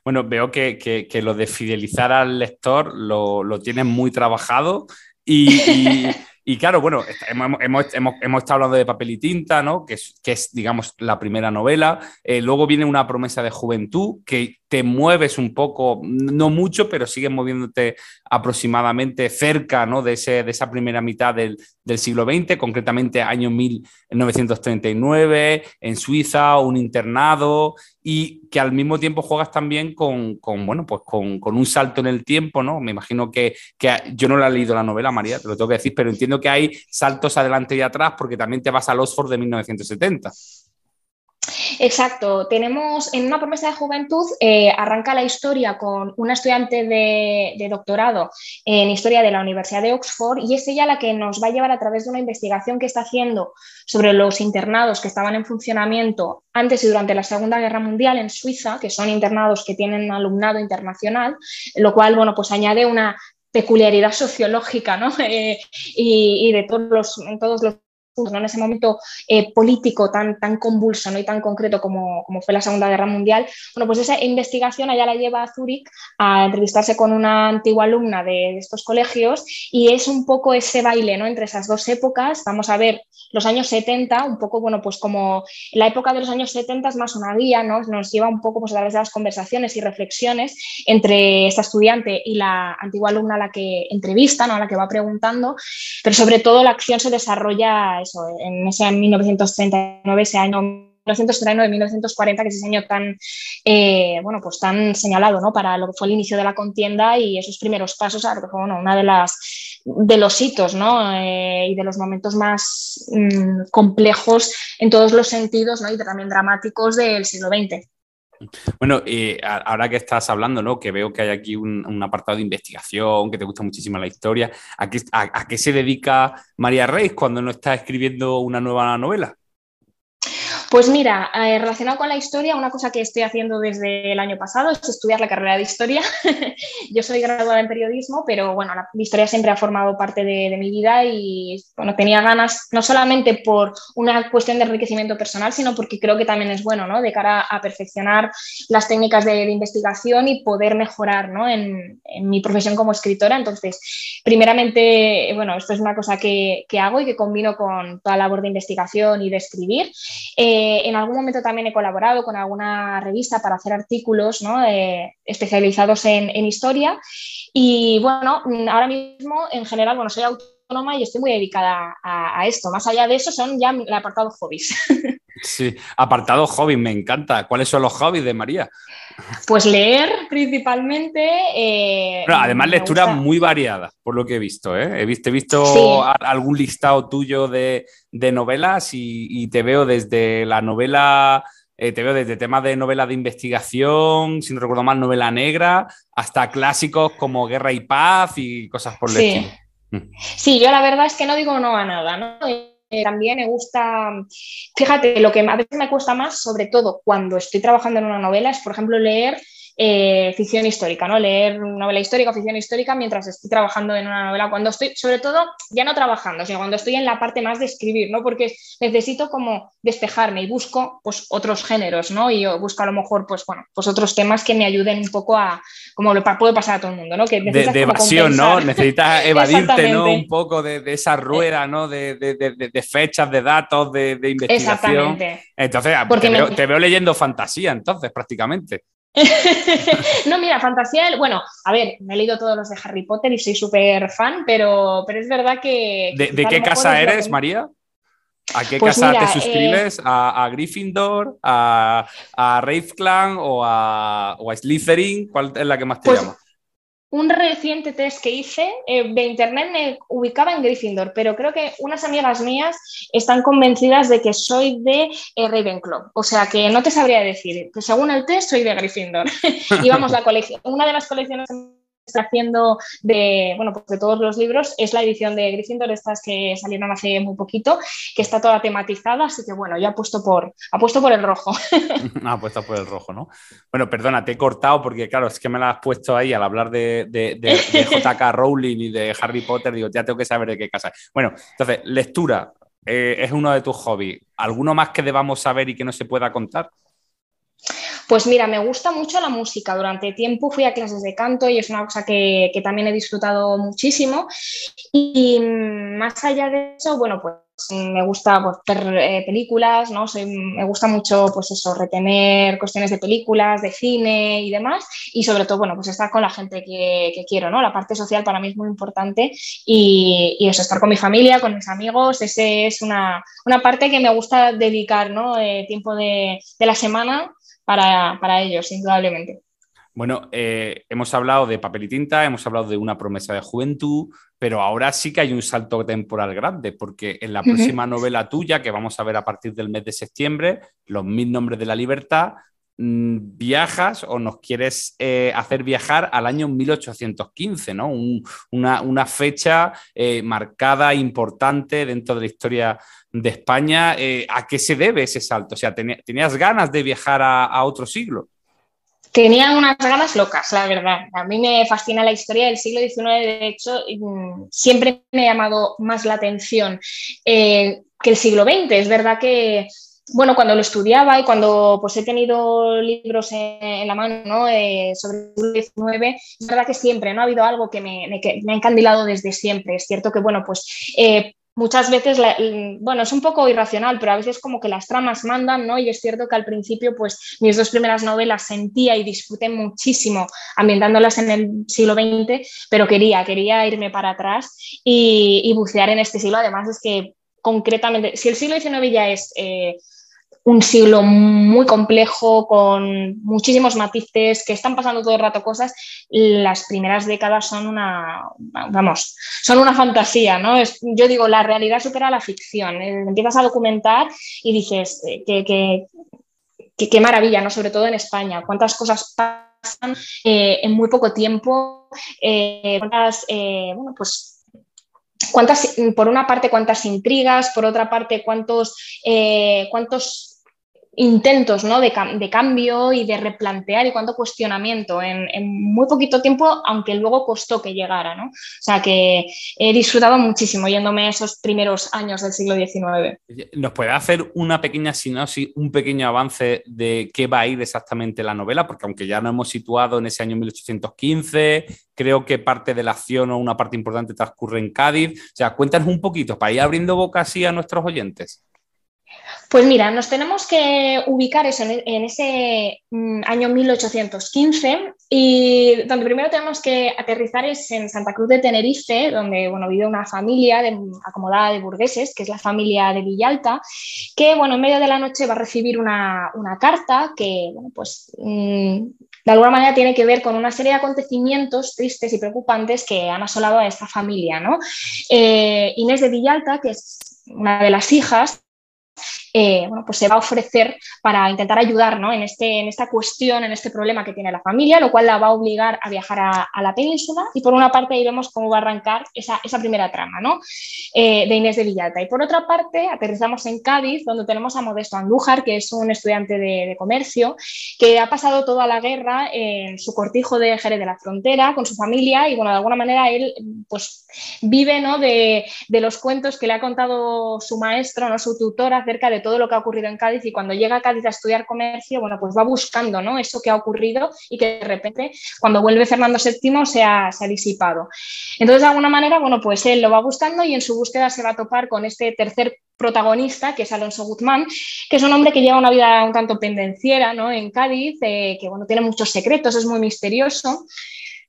Bueno, veo que, lo de fidelizar al lector lo, lo tienes muy trabajado y, y claro, bueno, hemos, estado hablando de papel y tinta, ¿no? Que es, que es digamos, la primera novela. Eh, luego viene una promesa de juventud que te mueves un poco, no mucho, pero sigues moviéndote aproximadamente cerca ¿no? de, ese, de esa primera mitad del, siglo XX, concretamente año 1939, en Suiza, un internado, y que al mismo tiempo juegas también con, bueno, pues con, un salto en el tiempo, ¿no? Me imagino que, que, yo no la he leído la novela, María, te lo tengo que decir, pero entiendo que hay saltos adelante y atrás porque también te vas al Oxford de 1970.
Exacto, tenemos en una promesa de juventud, eh, arranca la historia con una estudiante de, doctorado en historia de la Universidad de Oxford y es ella la que nos va a llevar a través de una investigación que está haciendo sobre los internados que estaban en funcionamiento antes y durante la Segunda Guerra Mundial en Suiza, que son internados que tienen alumnado internacional, lo cual, bueno, pues añade una peculiaridad sociológica ¿no? Eh, y, de todos los, en todos los en ese momento eh, político tan, tan convulso ¿no? y tan concreto como, como, fue la Segunda Guerra Mundial, bueno, pues esa investigación allá la lleva a Zúrich a entrevistarse con una antigua alumna de, estos colegios y es un poco ese baile ¿no? entre esas dos épocas. Vamos a ver los años 70, un poco, bueno, pues como la época de los años 70 es más una guía, ¿no? nos lleva un poco pues, a través de las conversaciones y reflexiones entre esta estudiante y la antigua alumna a la que entrevista, ¿no? a la que va preguntando, pero sobre todo la acción se desarrolla eso, en ese 1939, ese año 1939-1940, que es ese año tan, eh, bueno, pues tan señalado ¿no? para lo que fue el inicio de la contienda y esos primeros pasos, a bueno, una de las de los hitos ¿no? Eh, y de los momentos más mm, complejos en todos los sentidos ¿no? y también dramáticos del siglo XX.
Bueno, y ahora que estás hablando, ¿no? Que veo que hay aquí un, apartado de investigación, que te gusta muchísimo la historia. ¿A qué, a qué se dedica María Reis cuando no está escribiendo una nueva novela?
Pues mira, eh, relacionado con la historia, una cosa que estoy haciendo desde el año pasado es estudiar la carrera de historia. Yo soy graduada en periodismo, pero bueno, la historia siempre ha formado parte de, mi vida y bueno, tenía ganas, no solamente por una cuestión de enriquecimiento personal, sino porque creo que también es bueno, ¿no? De cara a perfeccionar las técnicas de, investigación y poder mejorar, ¿no? En, mi profesión como escritora. Entonces, primeramente, bueno, esto es una cosa que, hago y que combino con toda la labor de investigación y de escribir. Eh, eh, en algún momento también he colaborado con alguna revista para hacer artículos eh, especializados en, historia. Y bueno, ahora mismo en general, bueno, soy autónoma y estoy muy dedicada a, esto. Más allá de eso, son ya el apartado hobbies.
Sí, apartado hobbies, me encanta. ¿Cuáles son los hobbies de María?
Pues leer principalmente.
Eh, además, lecturas muy variadas, por lo que he visto. ¿eh? He visto, he visto algún listado tuyo de, novelas y, te veo desde la novela. Eh, te veo desde temas de novela de investigación, si no recuerdo mal, novela negra, hasta clásicos como Guerra y Paz y cosas por el estilo.
Mm. Sí, yo la verdad es que no digo no a nada, ¿no? Eh, también me gusta, fíjate, lo que a veces me cuesta más, sobre todo cuando estoy trabajando en una novela, es, por ejemplo, leer eh, ficción histórica, ¿no? Leer novela histórica, ficción histórica mientras estoy trabajando en una novela. Cuando estoy, sobre todo, ya no trabajando, sino cuando estoy en la parte más de escribir, ¿no? Porque necesito como despejarme y busco pues otros géneros, ¿no? Y busco a lo mejor, pues bueno, pues otros temas que me ayuden un poco a, como lo puede pasar a todo el mundo, ¿no?
Que de, evasión, ¿no? Necesitas evadirte, ¿no? Un poco de, esa rueda, ¿no? De, fechas, de datos, de, investigación. Exactamente. Entonces, te, te veo leyendo fantasía, entonces, prácticamente.
no, mira, fantasía, bueno, a ver, me he leído todos los de Harry Potter y soy súper fan, pero, pero es verdad que...
¿De, qué casa eres, María? ¿A qué pues casa te suscribes? Eh, ¿A, Gryffindor? ¿A, a Clan o a, o a Slytherin? ¿Cuál es la que más te pues llama?
Un reciente test que hice eh, de internet me ubicaba en Gryffindor, pero creo que unas amigas mías están convencidas de que soy de eh, Ravenclaw. O sea que no te sabría decir, que según el test soy de Gryffindor. y vamos, la colección, una de las colecciones haciendo de, bueno, pues de todos los libros es la edición de Gryffindor, estas que salieron hace muy poquito, que está toda tematizada, así que bueno, yo apuesto por, apuesto por el rojo.
ah, apuesto por el rojo, ¿no? Bueno, perdona, te he cortado porque claro, es que me la has puesto ahí al hablar de, de, de, JK Rowling y de Harry Potter, digo, ya tengo que saber de qué casa. Bueno, entonces, lectura. Eh, es uno de tus hobbies. ¿Alguno más que debamos saber y que no se pueda contar?
Pues mira, me gusta mucho la música. Durante tiempo fui a clases de canto y es una cosa que, también he disfrutado muchísimo. Y más allá de eso, bueno, pues me gusta pues, ver eh, películas, ¿no? me gusta mucho, pues eso, retener cuestiones de películas, de cine y demás. Y sobre todo, bueno, pues estar con la gente que, quiero, ¿no? La parte social para mí es muy importante y, eso, estar con mi familia, con mis amigos, ese es una, parte que me gusta dedicar, ¿no? Eh, tiempo de, de la semana para, ellos, indudablemente.
Bueno, eh, hemos hablado de papel y tinta, hemos hablado de una promesa de juventud, pero ahora sí que hay un salto temporal grande, porque en la próxima novela tuya, que vamos a ver a partir del mes de septiembre, Los Mil Nombres de la Libertad, viajas o nos quieres eh, hacer viajar al año 1815, ¿no? una, fecha eh, marcada, importante dentro de la historia de España. Eh, ¿A qué se debe ese salto? O sea, ¿tenías ganas de viajar a, otro siglo?
Tenía unas ganas locas, la verdad. A mí me fascina la historia del siglo XIX, de hecho, mm, siempre me ha llamado más la atención que el siglo XX. Es verdad que, bueno, cuando lo estudiaba y cuando pues, he tenido libros en, la mano eh, sobre el siglo XIX, es verdad que siempre, ¿no? Ha habido algo que me, ha encandilado desde siempre. Es cierto que, bueno, pues muchas veces, bueno, es un poco irracional, pero a veces como que las tramas mandan, ¿no? Y es cierto que al principio, pues mis dos primeras novelas sentía y disfruté muchísimo ambientándolas en el siglo XX, pero quería, quería irme para atrás y, bucear en este siglo. Además es que concretamente, si el siglo XIX ya es... Eh, un siglo muy complejo, con muchísimos matices, que están pasando todo el rato cosas, las primeras décadas son una, vamos, son una fantasía, ¿no? Es, yo digo, la realidad supera la ficción. Eh, empiezas a documentar y dices eh, que, qué maravilla, ¿no? Sobre todo en España, cuántas cosas pasan en muy poco tiempo, cuántas, bueno, pues cuántas, por una parte, cuántas intrigas, por otra parte, cuántos, cuántos intentos ¿no? de, cambio y de replantear y cuánto cuestionamiento en, muy poquito tiempo, aunque luego costó que llegara. ¿no? O sea que he disfrutado muchísimo yéndome esos primeros años del siglo XIX.
¿Nos puede hacer una pequeña sinopsis, un pequeño avance de qué va a ir exactamente la novela? Porque aunque ya nos hemos situado en ese año 1815, creo que parte de la acción o una parte importante transcurre en Cádiz. O sea, cuéntanos un poquito para ir abriendo boca así a nuestros oyentes.
Pues mira, nos tenemos que ubicar eso en, ese mm, año 1815 y donde primero tenemos que aterrizar es en Santa Cruz de Tenerife, donde bueno, vive una familia acomodada de burgueses, que es la familia de Villalta, que bueno, en medio de la noche va a recibir una, carta que bueno, pues, mm, de alguna manera tiene que ver con una serie de acontecimientos tristes y preocupantes que han asolado a esta familia. ¿no? Eh, Inés de Villalta, que es una de las hijas, eh, bueno, pues se va a ofrecer para intentar ayudar en, este, en esta cuestión, en este problema que tiene la familia, lo cual la va a obligar a viajar a, la península y por una parte ahí vemos cómo va a arrancar esa, primera trama ¿no? Eh, de Inés de Villalta. Y por otra parte aterrizamos en Cádiz, donde tenemos a Modesto Andújar, que es un estudiante de, comercio, que ha pasado toda la guerra en su cortijo de Jerez de la Frontera con su familia y bueno, de alguna manera él pues vive ¿no? de, de los cuentos que le ha contado su maestro, ¿no? su tutor acerca de todo lo que ha ocurrido en Cádiz y cuando llega a Cádiz a estudiar comercio, bueno, pues va buscando ¿no? eso que ha ocurrido y que de repente cuando vuelve Fernando VII se ha, disipado. Entonces, de alguna manera, bueno, pues él lo va buscando y en su búsqueda se va a topar con este tercer protagonista, que es Alonso Guzmán, que es un hombre que lleva una vida un tanto pendenciera ¿no? en Cádiz, eh, que bueno, tiene muchos secretos, es muy misterioso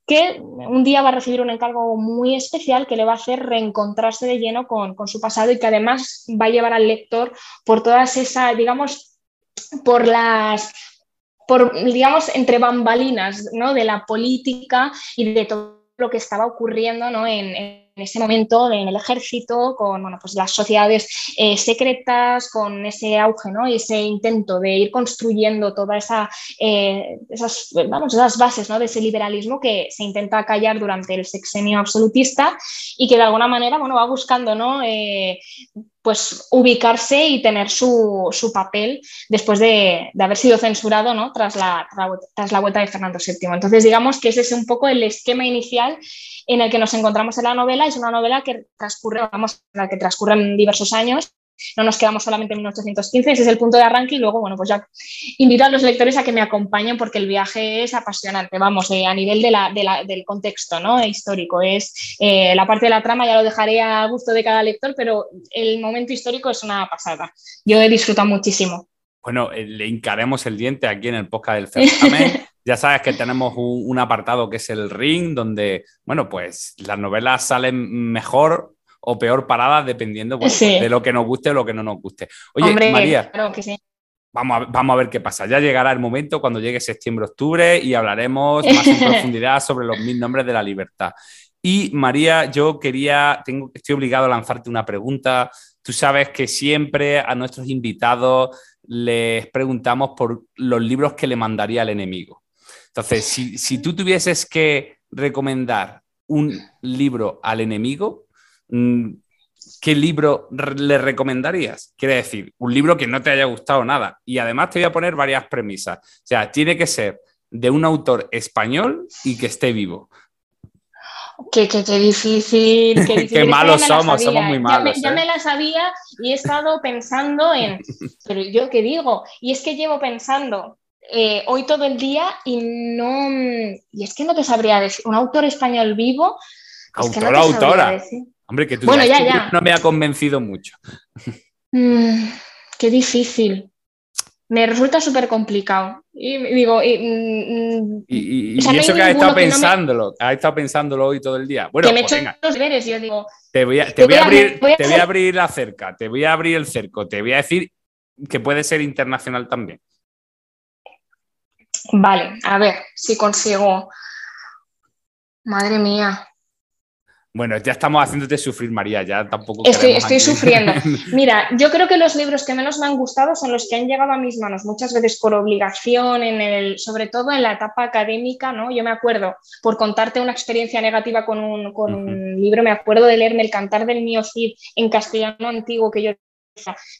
que un día va a recibir un encargo muy especial que le va a hacer reencontrarse de lleno con, su pasado y que además va a llevar al lector por todas esas, digamos, por las por, digamos, entre bambalinas ¿no? de la política y de todo lo que estaba ocurriendo ¿no? en ese momento en el ejército, con bueno, pues las sociedades eh, secretas, con ese auge ¿no? y ese intento de ir construyendo todas esa, eh, esas, vamos, esas bases ¿no? de ese liberalismo que se intenta callar durante el sexenio absolutista y que de alguna manera bueno, va buscando ¿no? Eh, pues ubicarse y tener su, su papel después de, de, haber sido censurado ¿no? tras, la, tras la vuelta de Fernando VII. Entonces, digamos que ese es un poco el esquema inicial en el que nos encontramos en la novela. Es una novela que transcurre, vamos, la que transcurren diversos años. No nos quedamos solamente en 1815, ese es el punto de arranque y luego, bueno, pues ya invito a los lectores a que me acompañen porque el viaje es apasionante, vamos, eh, a nivel de la, del contexto ¿no? histórico. Es eh, la parte de la trama, ya lo dejaré a gusto de cada lector, pero el momento histórico es una pasada. Yo he disfrutado muchísimo.
Bueno, eh, le hincaremos el diente aquí en el podcast del certamen. Ya sabes que tenemos un, apartado que es el ring, donde, bueno, pues las novelas salen mejor o peor paradas dependiendo pues, de lo que nos guste o lo que no nos guste. Oye, María, vamos, a, vamos a ver qué pasa. Ya llegará el momento cuando llegue septiembre-octubre y hablaremos más en profundidad sobre los mil nombres de la libertad. Y María, yo quería, tengo, estoy obligado a lanzarte una pregunta. Tú sabes que siempre a nuestros invitados les preguntamos por los libros que le mandaría al enemigo. Entonces, si, tú tuvieses que recomendar un libro al enemigo, ¿qué libro le recomendarías? Quiere decir, un libro que no te haya gustado nada. Y además te voy a poner varias premisas. O sea, tiene que ser de un autor español y que esté vivo.
Qué, difícil, qué difícil.
qué malos somos, somos muy malos.
Ya, me, ¿eh? la sabía y he estado pensando en, pero yo qué digo, y es que llevo pensando eh, hoy todo el día y no. Y es que no te sabría decir. Un autor español vivo.
Autora, autora. Hombre, que tú
bueno, ya, ya.
no me ha convencido mucho.
Mm, qué difícil. Me resulta súper complicado. Y digo, y,
mm, eso que has estado pensándolo, has estado pensándolo hoy todo el día. Bueno,
que me pues los deberes, yo digo.
Te voy a, te voy a abrir, te voy a abrir la cerca, te voy a abrir el cerco, te voy a decir que puede ser internacional también.
Vale, a ver si consigo. Madre mía.
Bueno, ya estamos haciéndote sufrir, María, ya tampoco.
Estoy,
queremos
estoy
aquí-
sufriendo. Mira, yo creo que los libros que menos me han gustado son los que han llegado a mis manos, muchas veces por obligación, en el, sobre todo en la etapa académica, ¿no? Yo me acuerdo, por contarte una experiencia negativa con un, con un libro, me acuerdo de leerme El cantar del mío Cid en castellano antiguo, que yo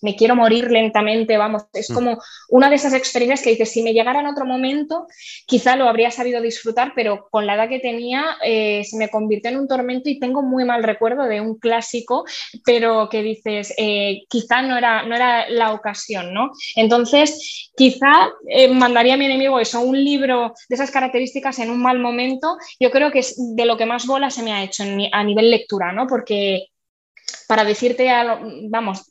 me quiero morir lentamente, vamos, es
Mm.
como una de esas experiencias que dices, si me llegara en otro momento, quizá lo habría sabido disfrutar, pero con la edad que tenía eh, se me convirtió en un tormento y tengo muy mal recuerdo de un clásico, pero que dices, eh, quizá no era, no era la ocasión, ¿no? Entonces, quizá eh, mandaría a mi enemigo eso, un libro de esas características en un mal momento, yo creo que es de lo que más bola se me ha hecho en mi- a nivel lectura, ¿no? Porque para decirte, a- vamos,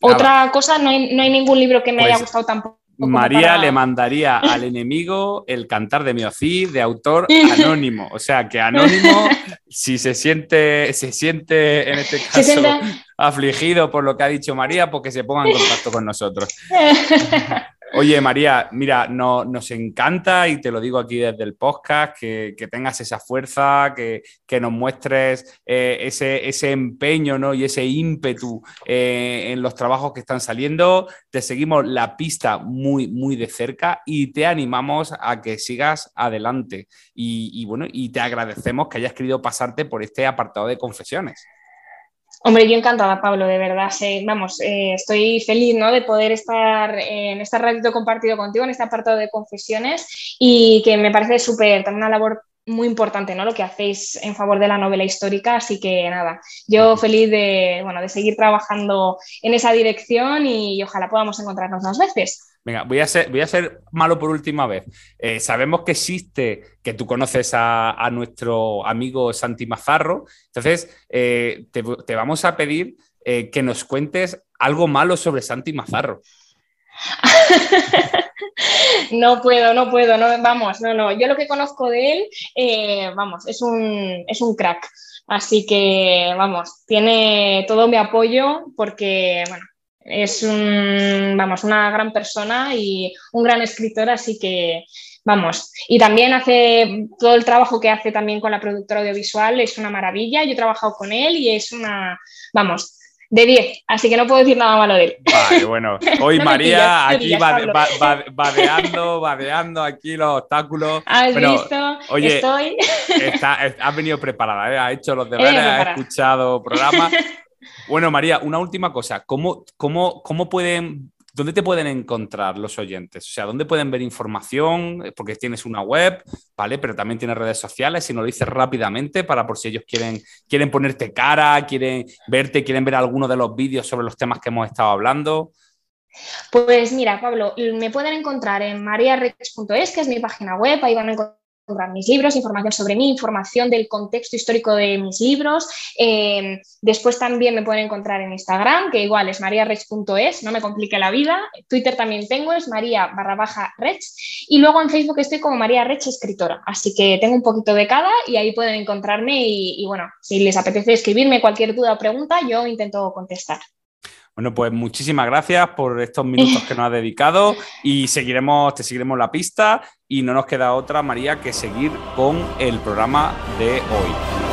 Otra cosa, no hay, no hay ningún libro que me
Pues,
haya gustado tampoco.
María
para-
le mandaría al enemigo el cantar de Miocid de autor anónimo. O sea que anónimo, si se siente, se siente en este caso afligido por lo que ha dicho María, pues que se ponga en contacto con nosotros. Oye, María, mira, no- nos encanta y te lo digo aquí desde el podcast, que, que tengas esa fuerza, que, que nos muestres eh, ese, ese empeño ¿no? y ese ímpetu eh, en los trabajos que están saliendo. Te seguimos la pista muy, muy de cerca y te animamos a que sigas adelante. Y, y bueno, y te agradecemos que hayas querido pasarte por este apartado de confesiones.
Hombre, yo encantada, Pablo, de verdad. sí, vamos, eh, estoy feliz ¿no? de poder estar en este ratito compartido contigo, en este apartado de confesiones, y que me parece súper, también una labor muy importante, ¿no? Lo que hacéis en favor de la novela histórica. Así que nada, yo feliz de, bueno, de seguir trabajando en esa dirección y ojalá podamos encontrarnos más veces.
Venga, voy a ser, voy a ser malo por última vez. Eh, sabemos que existe, que tú conoces a, nuestro amigo Santi Mazarro, entonces eh, te, te vamos a pedir eh, que nos cuentes algo malo sobre Santi Mazarro.
No puedo, no puedo, no, vamos, no, no. Yo lo que conozco de él, vamos, es un, es un crack. Así que, vamos, tiene todo mi apoyo porque, bueno, es un, vamos, una gran persona y un gran escritor, así que, vamos. Y también hace todo el trabajo que hace también con la productora audiovisual, es una maravilla. Yo he trabajado con él y es una, vamos, de 10, así que no puedo decir nada malo de él.
Vale, bueno, hoy
No
María
pillas,
aquí va- va- va- vadeando, vadeando aquí los obstáculos.
¿Has
Pero,
visto?
oye,
Estoy.
Está, es- has venido preparada, ¿eh? has hecho los deberes, has escuchado programas. Bueno, María, una última cosa. ¿Cómo, cómo, cómo pueden, dónde te pueden encontrar los oyentes? O sea, ¿dónde pueden ver información? Porque tienes una web, ¿vale? Pero también tienes redes sociales. Si nos lo dices rápidamente para por si ellos quieren, quieren ponerte cara, quieren verte, quieren ver alguno de los vídeos sobre los temas que hemos estado hablando.
Pues mira, Pablo, me pueden encontrar en mariarex.es, que es mi página web, ahí van a encontrar mis libros, información sobre mí, información del contexto histórico de mis libros. Eh, después también me pueden encontrar en Instagram, que igual es mariarex.es, no me complique la vida. Twitter también tengo, es maría barra baja rex. Y luego en Facebook estoy como María Rex Escritora, así que tengo un poquito de cada y ahí pueden encontrarme y, y bueno, si les apetece escribirme cualquier duda o pregunta, yo intento contestar.
Bueno, pues muchísimas gracias por estos minutos que nos has dedicado y seguiremos, te seguiremos la pista y no nos queda otra, María, que seguir con el programa de hoy.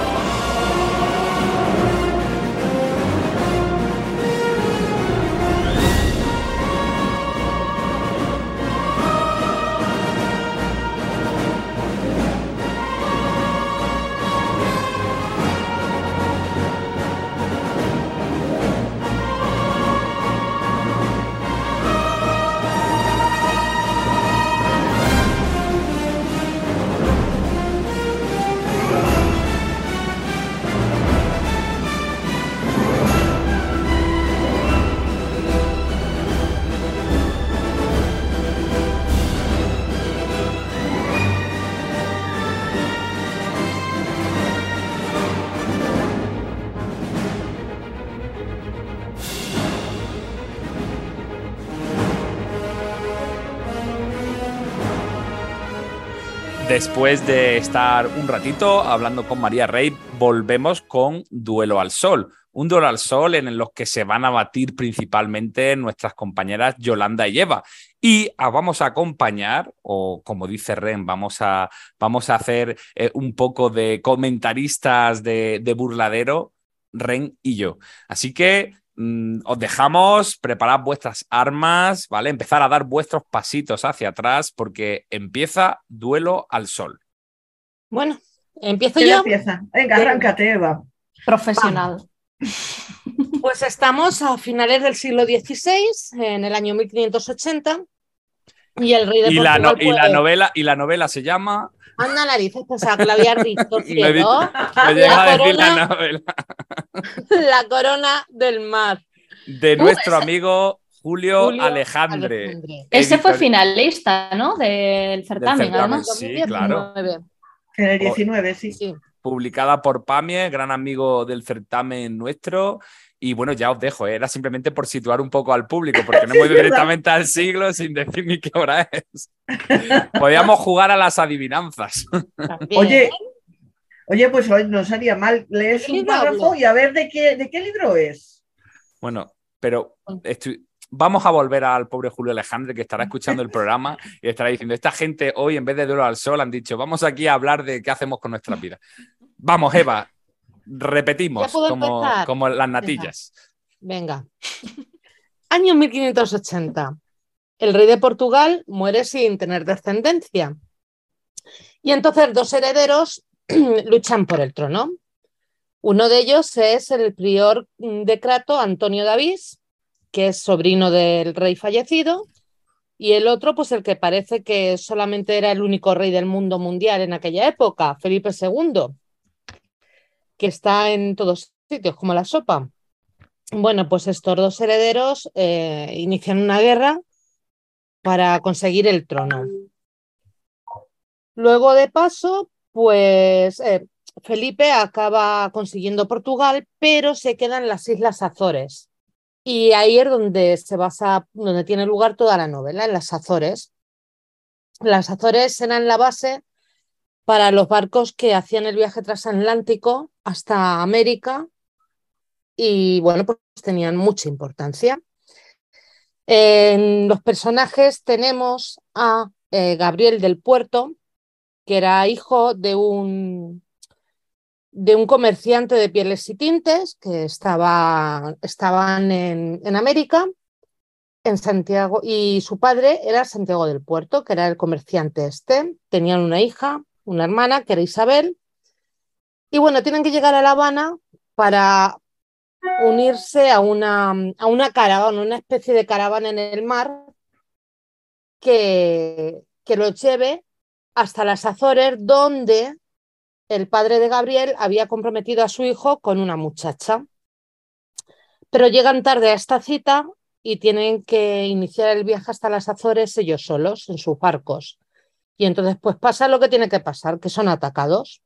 Después de estar un ratito hablando con María Rey, volvemos con Duelo al Sol. Un duelo al sol en los que se van a batir principalmente nuestras compañeras Yolanda y Eva. Y ah, vamos a acompañar, o como dice Ren, vamos a, vamos a hacer eh, un poco de comentaristas de, de burladero, Ren y yo. Así que Mm, os dejamos preparar vuestras armas, ¿vale? Empezar a dar vuestros pasitos hacia atrás porque empieza duelo al sol.
Bueno, empiezo
¿Quién
yo.
empieza? Venga, arráncate, Eva.
Profesional.
Pues estamos a finales del siglo XVI, en el año 1580, y el rey de
Y la, no-
Portugal,
y la novela, y la novela se llama.
Anda narices, pensaba que la había
la
corona-
novela.
La corona del mar.
De nuestro amigo Julio,
Julio
Alejandre.
Alejandre.
Ese fue finalista, ¿no? Del certamen,
certamen,
además.
Sí, claro.
2019.
En el 19, sí.
Sí.
publicada por Pamie, gran amigo del certamen nuestro. Y bueno, ya os dejo, ¿eh? era simplemente por situar un poco al público, porque no hemos ido directamente al siglo sin decir ni qué hora es. Podíamos jugar a las adivinanzas.
También.
Oye, oye, pues hoy no sería mal. Lees
¿Qué
un párrafo
hablo?
y a ver de qué, de qué libro es.
Bueno, pero estoy- vamos a volver al pobre Julio Alejandre que estará escuchando el programa y estará diciendo, esta gente hoy en vez de duelo al sol han dicho, vamos aquí a hablar de qué hacemos con nuestras vidas. Vamos, Eva, repetimos como, las natillas.
Venga. Año 1580. El rey de Portugal muere sin tener descendencia. Y entonces dos herederos luchan por el trono. Uno de ellos es el prior de Crato, Antonio Davís, que es sobrino del rey fallecido. Y el otro, pues el que parece que solamente era el único rey del mundo mundial en aquella época, Felipe II, que está en todos sitios, como la sopa. Bueno, pues estos dos herederos eh, inician una guerra para conseguir el trono. Luego de paso, pues eh, Felipe acaba consiguiendo Portugal, pero se quedan las Islas Azores. Y ahí es donde se basa, donde tiene lugar toda la novela, en las Azores. Las Azores eran la base para los barcos que hacían el viaje transatlántico hasta América y bueno, pues tenían mucha importancia. En los personajes tenemos a eh, Gabriel del Puerto, que era hijo de un, de un comerciante de pieles y tintes que estaba, estaban en, en América, en Santiago, y su padre era Santiago del Puerto, que era el comerciante este. Tenían una hija, una hermana, que era Isabel. Y bueno, tienen que llegar a La Habana para unirse a una, a una caravana, una especie de caravana en el mar que, que los lleve hasta las Azores, donde el padre de Gabriel había comprometido a su hijo con una muchacha. Pero llegan tarde a esta cita y tienen que iniciar el viaje hasta las Azores ellos solos, en sus barcos. Y entonces pues pasa lo que tiene que pasar, que son atacados.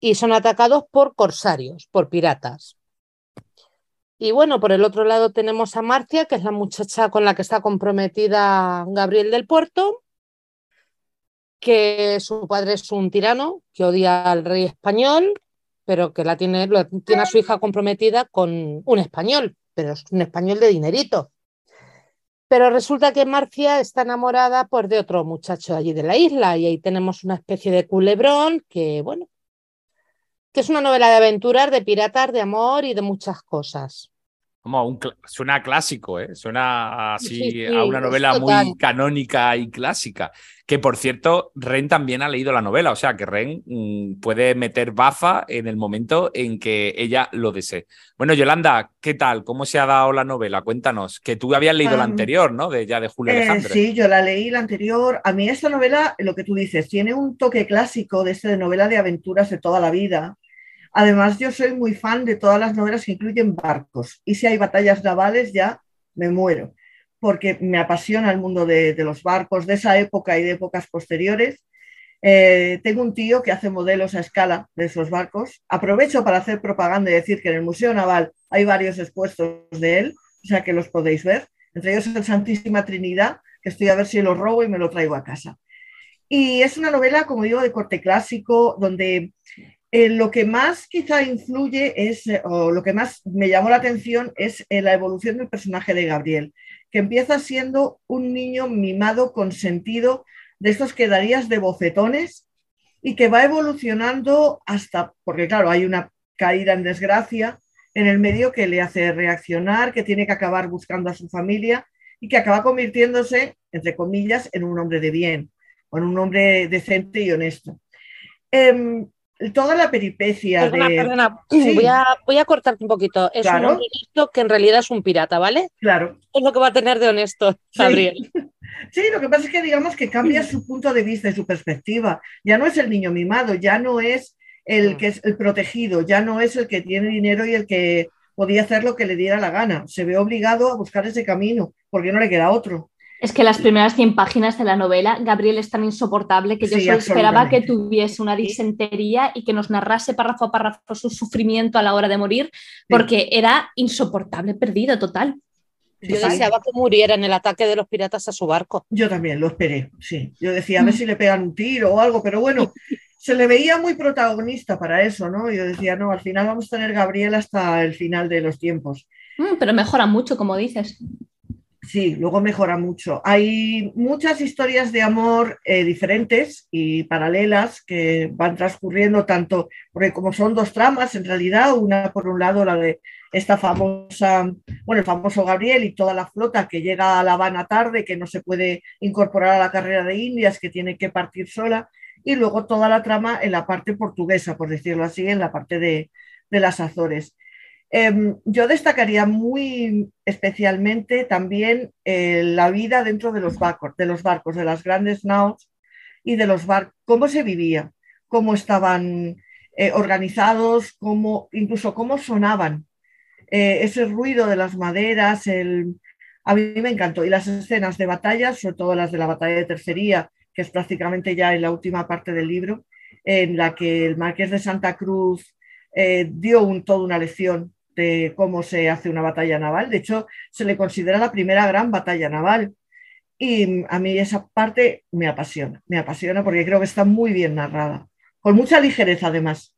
Y son atacados por corsarios, por piratas. Y bueno, por el otro lado tenemos a Marcia, que es la muchacha con la que está comprometida Gabriel del Puerto, que su padre es un tirano que odia al rey español, pero que la tiene, tiene a su hija comprometida con un español, pero es un español de dinerito. Pero resulta que Marcia está enamorada pues, de otro muchacho allí de la isla y ahí tenemos una especie de culebrón que, bueno, que es una novela de aventuras, de piratas, de amor y de muchas cosas.
Como un cl- suena a clásico, ¿eh? Suena así
Sí, sí,
a una novela
total.
muy canónica y clásica. Que por cierto, Ren también ha leído la novela, o sea que Ren mm, puede meter baza en el momento en que ella lo desee. Bueno, Yolanda, ¿qué tal? ¿Cómo se ha dado la novela? Cuéntanos, que tú habías leído la
Ah,
anterior, ¿no? De ya de Julio
Eh,
Alejandre.
sí, yo la leí la anterior. A mí esta novela, lo que tú dices, tiene un toque clásico de de novela de aventuras de toda la vida. Además, yo soy muy fan de todas las novelas que incluyen barcos. Y si hay batallas navales, ya me muero, porque me apasiona el mundo de, los barcos de esa época y de épocas posteriores. Eh, tengo un tío que hace modelos a escala de esos barcos. Aprovecho para hacer propaganda y decir que en el Museo Naval hay varios expuestos de él, o sea que los podéis ver. Entre ellos el Santísima Trinidad, que estoy a ver si lo robo y me lo traigo a casa. Y es una novela, como digo, de corte clásico, donde eh, lo que más quizá influye es, eh, o lo que más me llamó la atención es eh, la evolución del personaje de Gabriel, que empieza siendo un niño mimado, consentido, de estos que darías de bofetones y que va evolucionando hasta, porque claro, hay una caída en desgracia en el medio que le hace reaccionar, que tiene que acabar buscando a su familia y que acaba convirtiéndose, entre comillas, en un hombre de bien, o en un hombre decente y honesto. Em, toda la peripecia
Perdona,
de...
perdona,
Sí.
voy, a, voy a cortarte un poquito. Es
Claro.
un honesto que en realidad es un pirata, ¿vale?
Claro.
Es lo que va a tener de honesto, Gabriel.
Sí, lo que pasa es que digamos que cambia su punto de vista y su perspectiva. Ya no es el niño mimado, ya no es el
Mm.
que es el protegido, ya no es el que tiene dinero y el que podía hacer lo que le diera la gana. Se ve obligado a buscar ese camino porque no le queda otro.
Es que las primeras 100 páginas de la novela, Gabriel es tan insoportable que yo
Sí,
solo esperaba que tuviese una disentería y que nos narrase párrafo a párrafo su sufrimiento a la hora de morir, porque era insoportable, perdido, total.
Yo deseaba que muriera en el ataque de los piratas a su barco.
Yo también lo esperé, sí. Yo decía, a ver
Mm.
si le pegan un tiro o algo, pero bueno, se le veía muy protagonista para eso, ¿no? Yo decía, no, al final vamos a tener Gabriel hasta el final de los tiempos.
Mm, pero mejora mucho, como dices.
Sí, luego mejora mucho. Hay muchas historias de amor eh, diferentes y paralelas que van transcurriendo tanto, porque como son dos tramas, en realidad, una por un lado la de esta famosa, bueno, el famoso Gabriel y toda la flota que llega a La Habana tarde, que no se puede incorporar a la carrera de Indias, que tiene que partir sola, y luego toda la trama en la parte portuguesa, por decirlo así, en la parte de, de las Azores. Em, yo destacaría muy especialmente también eh, la vida dentro de los barcos, de los barcos, de las grandes naos y de los barcos, cómo se vivía, cómo estaban eh, organizados, cómo, incluso cómo sonaban, eh, ese ruido de las maderas, a mí me encantó. Y las escenas de batalla, sobre todo las de la batalla de Tercería, que es prácticamente ya en la última parte del libro, en la que el marqués de Santa Cruz dio un, toda una lección de cómo se hace una batalla naval. De hecho, se le considera la primera gran batalla naval. Y a mí esa parte me apasiona, me apasiona porque creo que está muy bien narrada, con mucha ligereza además.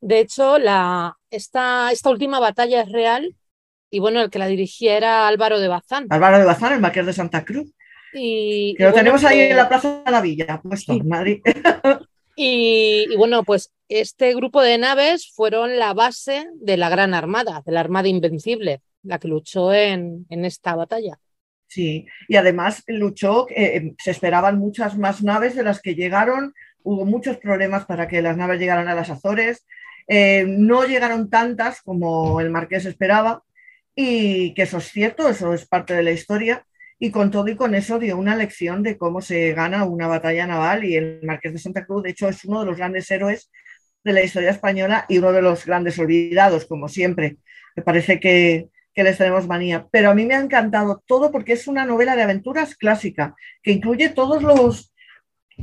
De hecho, la, esta, esta última batalla es real y bueno, el que la dirigía era Álvaro de Bazán.
Álvaro de Bazán, el marqués de Santa Cruz,
Y,
que
y
lo
bueno,
tenemos ahí
pues-
en la Plaza de la Villa, puesto en Madrid.
Y, bueno, pues este grupo de naves fueron la base de la Gran Armada, de la Armada Invencible, la que luchó en, en esta batalla.
Sí, y además luchó, eh, se esperaban muchas más naves de las que llegaron, hubo muchos problemas para que las naves llegaran a las Azores, eh, no llegaron tantas como el marqués esperaba, y que eso es cierto, eso es parte de la historia, y con todo y con eso dio una lección de cómo se gana una batalla naval, y el marqués de Santa Cruz, de hecho, es uno de los grandes héroes de la historia española y uno de los grandes olvidados, como siempre. Me parece que, que les tenemos manía. Pero a mí me ha encantado todo porque es una novela de aventuras clásica, que incluye todos los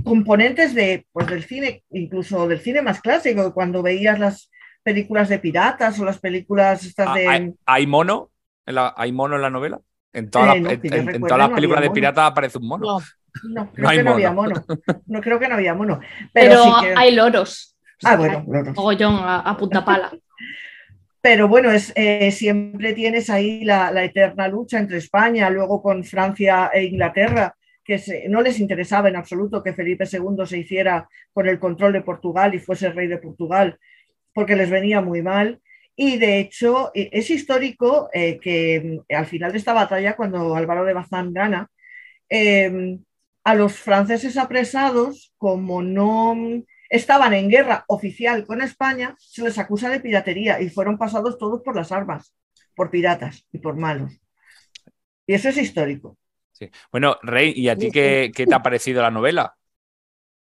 componentes de, pues, del cine, incluso del cine más clásico, cuando veías las películas de piratas o las películas estas
Ah,
de...
¿Hay, hay mono? ¿En la- ¿Hay mono en la novela? En, todas
Eh,
las-
no,
en-
que yo
en- en
recuerde,
todas las
no
películas de
mono.
pirata aparece un mono.
No,
No, creo
hay
que no había
mono.
mono. No creo que no había mono. Pero,
Pero,
sí que...
hay loros.
Ah, bueno, loros.
Mogollón a, a punta pala.
Pero bueno, es, eh, siempre tienes ahí la, la eterna lucha entre España, luego con Francia e Inglaterra, que se- no les interesaba en absoluto que Felipe II se hiciera con el control de Portugal y fuese rey de Portugal, porque les venía muy mal. Y de hecho, eh, es histórico eh, que mm, al final de esta batalla, cuando Álvaro de Bazán gana, eh, a los franceses apresados, como no mm, estaban en guerra oficial con España, se les acusa de piratería y fueron pasados todos por las armas, por piratas y por malos. Y eso es histórico.
Sí. Bueno, Rey, ¿y a ti qué, qué te ha parecido la novela?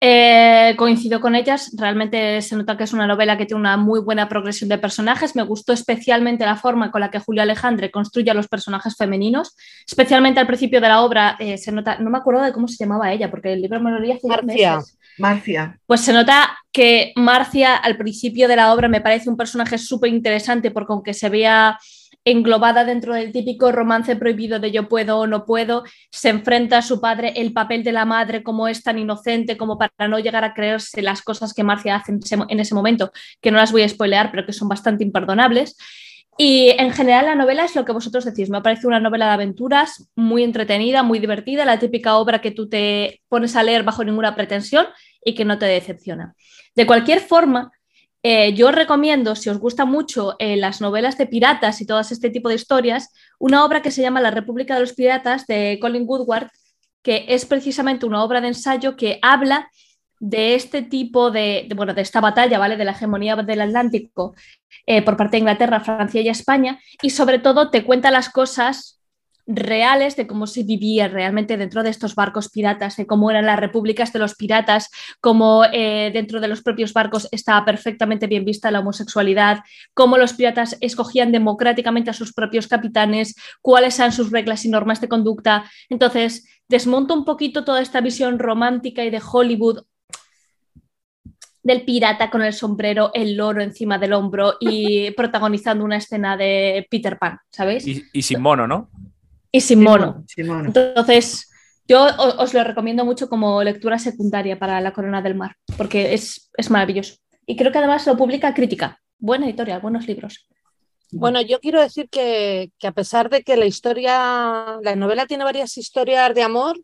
Eh, coincido con ellas, realmente se nota que es una novela que tiene una muy buena progresión de personajes. Me gustó especialmente la forma con la que Julio Alejandre construye a los personajes femeninos, especialmente al principio de la obra. eh, se nota, no me acuerdo de cómo se llamaba ella, porque el libro me lo leí hace
Marcia.
meses.
Marcia,
Pues se nota que Marcia al principio de la obra me parece un personaje súper interesante porque aunque se vea englobada dentro del típico romance prohibido de yo puedo o no puedo, se enfrenta a su padre, el papel de la madre como es tan inocente como para no llegar a creerse las cosas que Marcia hace en ese momento, que no las voy a spoilear, pero que son bastante imperdonables. Y en general la novela es lo que vosotros decís, me parece una novela de aventuras muy entretenida, muy divertida, la típica obra que tú te pones a leer bajo ninguna pretensión y que no te decepciona. De cualquier forma, eh, yo recomiendo, si os gusta mucho eh, las novelas de piratas y todo este tipo de historias, una obra que se llama La República de los Piratas de Colin Woodward, que es precisamente una obra de ensayo que habla de este tipo de, bueno, de esta batalla, ¿vale? De la hegemonía del Atlántico eh, por parte de Inglaterra, Francia y España, y sobre todo te cuenta las cosas reales de cómo se vivía realmente dentro de estos barcos piratas, de cómo eran las repúblicas de los piratas, cómo eh, dentro de los propios barcos estaba perfectamente bien vista la homosexualidad, cómo los piratas escogían democráticamente a sus propios capitanes, cuáles eran sus reglas y normas de conducta. Entonces, desmonto un poquito toda esta visión romántica y de Hollywood del pirata con el sombrero, el loro encima del hombro y protagonizando una escena de Peter Pan, ¿sabéis?
Y, sin mono, ¿no?
Y sin mono. Entonces, yo os lo recomiendo mucho como lectura secundaria para La Corona del Mar, porque es, es maravilloso. Y creo que además lo publica Crítica. Buena editorial, buenos libros.
Bueno, yo quiero decir que, que, a pesar de que la historia, la novela tiene varias historias de amor,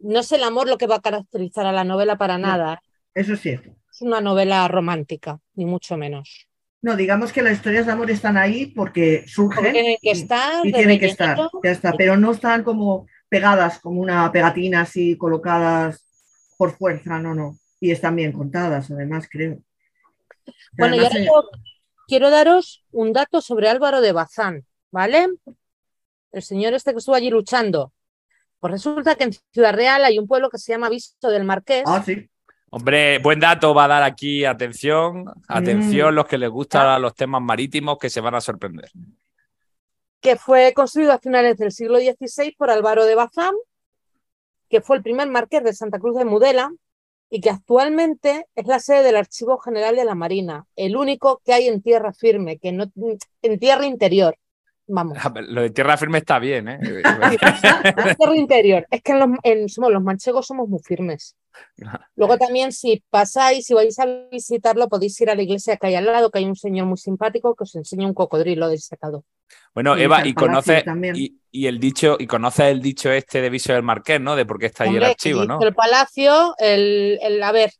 no es el amor lo que va a caracterizar a la novela para nada.
Eso es cierto
es una novela romántica, ni mucho menos.
No, digamos que las historias de amor están ahí porque surgen.
tienen que estar.
Y tienen que estar, ya está, pero no están como pegadas, como una pegatina así colocadas por fuerza, no, no. Y están bien contadas, además, creo.
Bueno, y quiero daros un dato sobre Álvaro de Bazán, ¿vale? El señor este que estuvo allí luchando. Pues resulta que en Ciudad Real hay un pueblo que se llama Visto del Marqués.
Ah, sí.
Hombre, buen dato va a dar aquí. Atención, atención,
Mm.
los que les gustan los temas marítimos que se van a sorprender.
que fue construido a finales del siglo XVI por Álvaro de Bazán, que fue el primer marqués de Santa Cruz de Mudela y que actualmente es la sede del Archivo General de la Marina, el único que hay en tierra firme, que no en tierra interior. Vamos.
Lo de tierra firme está bien, ¿eh?
En tierra interior. Es que en los, en- somos, los manchegos somos muy firmes. Luego también si pasáis, si vais a visitarlo, podéis ir a la iglesia que hay al lado, que hay un señor muy simpático que os enseña un cocodrilo disecado.
Bueno,
Y
Eva,
el
y
palacio
conoce
también.
y, y el dicho, y conoces el dicho este de Viso del Marqués, ¿no? De por qué está ahí el
Hombre,
archivo, ¿no?
El palacio, el, el- a ver,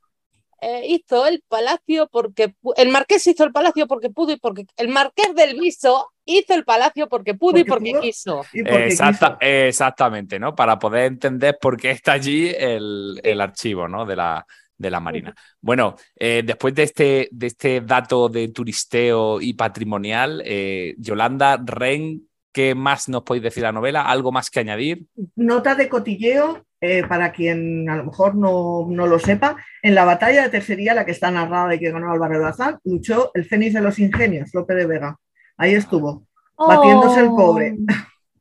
eh, hizo el palacio porque el marqués hizo el palacio porque pudo y porque el marqués del Viso hizo el palacio porque pudo y
Porque
porque
pudo.
quiso.
Y porque
Exacta-
quiso.
exactamente, ¿no? Para poder entender por qué está allí el, el archivo, ¿no? De la, de la Marina. Bueno, eh, después de este, de este dato de turisteo y patrimonial, eh, Yolanda, Ren, ¿qué más nos podéis decir de la novela? ¿Algo más que añadir?
Nota de cotilleo, eh, para quien a lo mejor no, no lo sepa, en la batalla de Tercería, la que está narrada y que ganó Álvaro de Bazán, luchó el Fénix de los Ingenios, Lope de Vega. Ahí estuvo, batiéndose el pobre.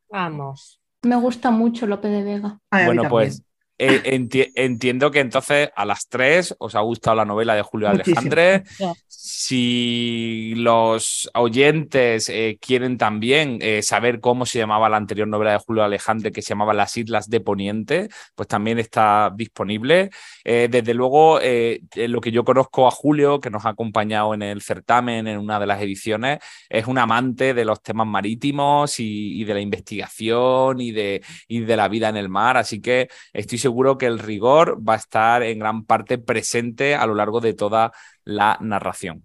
Vamos.
Oh, Me gusta mucho Lope de Vega.
Ay,
Bueno, pues eh, enti- entiendo que entonces a las tres os ha gustado la novela de Julio
Muchísimo.
Alejandre. Si los oyentes eh, quieren también eh, saber cómo se llamaba la anterior novela de Julio Alejandre, que se llamaba Las Islas de Poniente, pues también está disponible. Eh, desde luego, eh, eh, lo que yo conozco a Julio, que nos ha acompañado en el certamen, en una de las ediciones, es un amante de los temas marítimos y, y de la investigación y de, y de la vida en el mar. Así que estoy seguro que el rigor va a estar en gran parte presente a lo largo de toda la narración.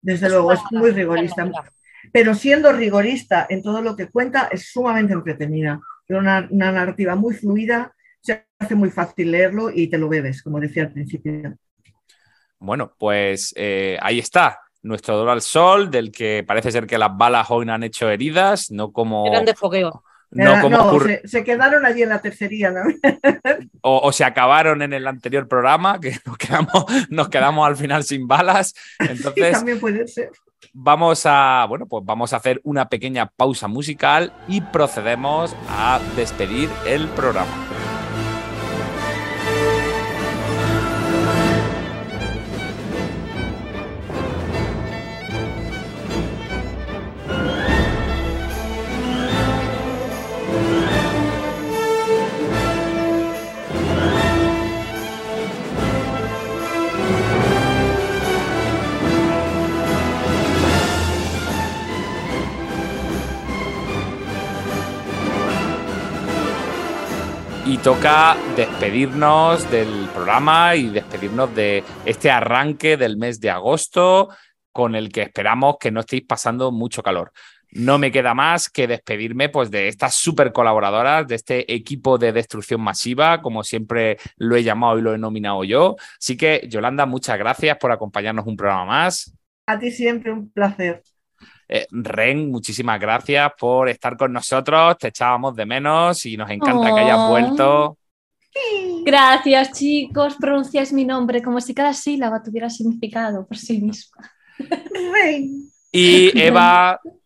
Desde
Es
luego, es muy rigorista. Pero siendo rigorista en todo lo que cuenta, es sumamente entretenida. Tiene una, una narrativa muy fluida, se hace muy fácil leerlo y te lo bebes, como decía al principio.
Bueno, pues eh, ahí está. Nuestro Dor al Sol, del que parece ser que las balas hoy no han hecho heridas, no como,
Eran de fogueo.
No
Era-
como
no,
ocurre-
se, se quedaron allí en la tercería. ¿no?
o, o se acabaron en el anterior programa, que nos quedamos, nos quedamos al final sin balas.
Sí,
Entonces,
también puede ser.
vamos a, bueno, pues vamos a hacer una pequeña pausa musical y procedemos a despedir el programa. Toca despedirnos del programa y despedirnos de este arranque del mes de agosto con el que esperamos que no estéis pasando mucho calor. No me queda más que despedirme pues, de estas super colaboradoras, de este equipo de destrucción masiva, como siempre lo he llamado y lo he nominado yo. Así que, Yolanda, muchas gracias por acompañarnos un programa más.
A ti siempre un placer.
Eh, Ren, muchísimas gracias por estar con nosotros. Te echábamos de menos y nos encanta que hayas
Oh.
vuelto.
Gracias, chicos. Pronunciáis mi nombre como si cada sílaba tuviera significado por sí misma.
Y Eva,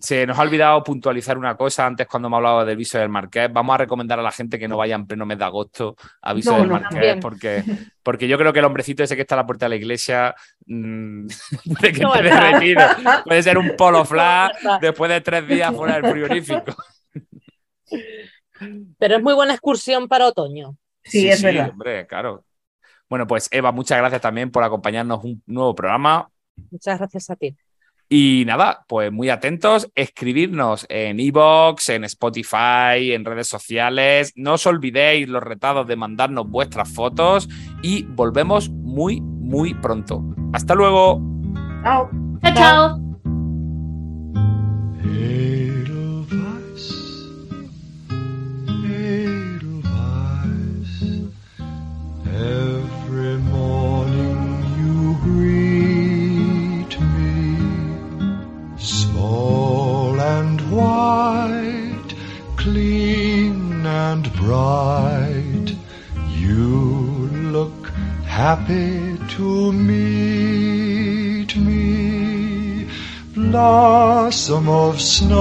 se nos ha olvidado puntualizar una cosa antes cuando me hablaba del viso del Marqués. Vamos a recomendar a la gente que no vaya en pleno mes de agosto a viso
No,
del
no,
Marqués, porque, porque yo creo que el hombrecito ese que está a la puerta de la iglesia mm, de que
No,
esté
verdad.
derretido. Puede ser un polo flash después de tres días fuera del frigorífico.
Pero es muy buena excursión para otoño.
Sí, es verdad.
hombre, claro. Bueno, pues Eva, muchas gracias también por acompañarnos un nuevo programa.
Muchas gracias a ti.
Y nada, pues muy atentos, escribirnos en iVoox, en Spotify, en redes sociales. No os olvidéis los retados de mandarnos vuestras fotos y volvemos muy, muy pronto. Hasta luego.
Chao.
Chao, chao.
Snow,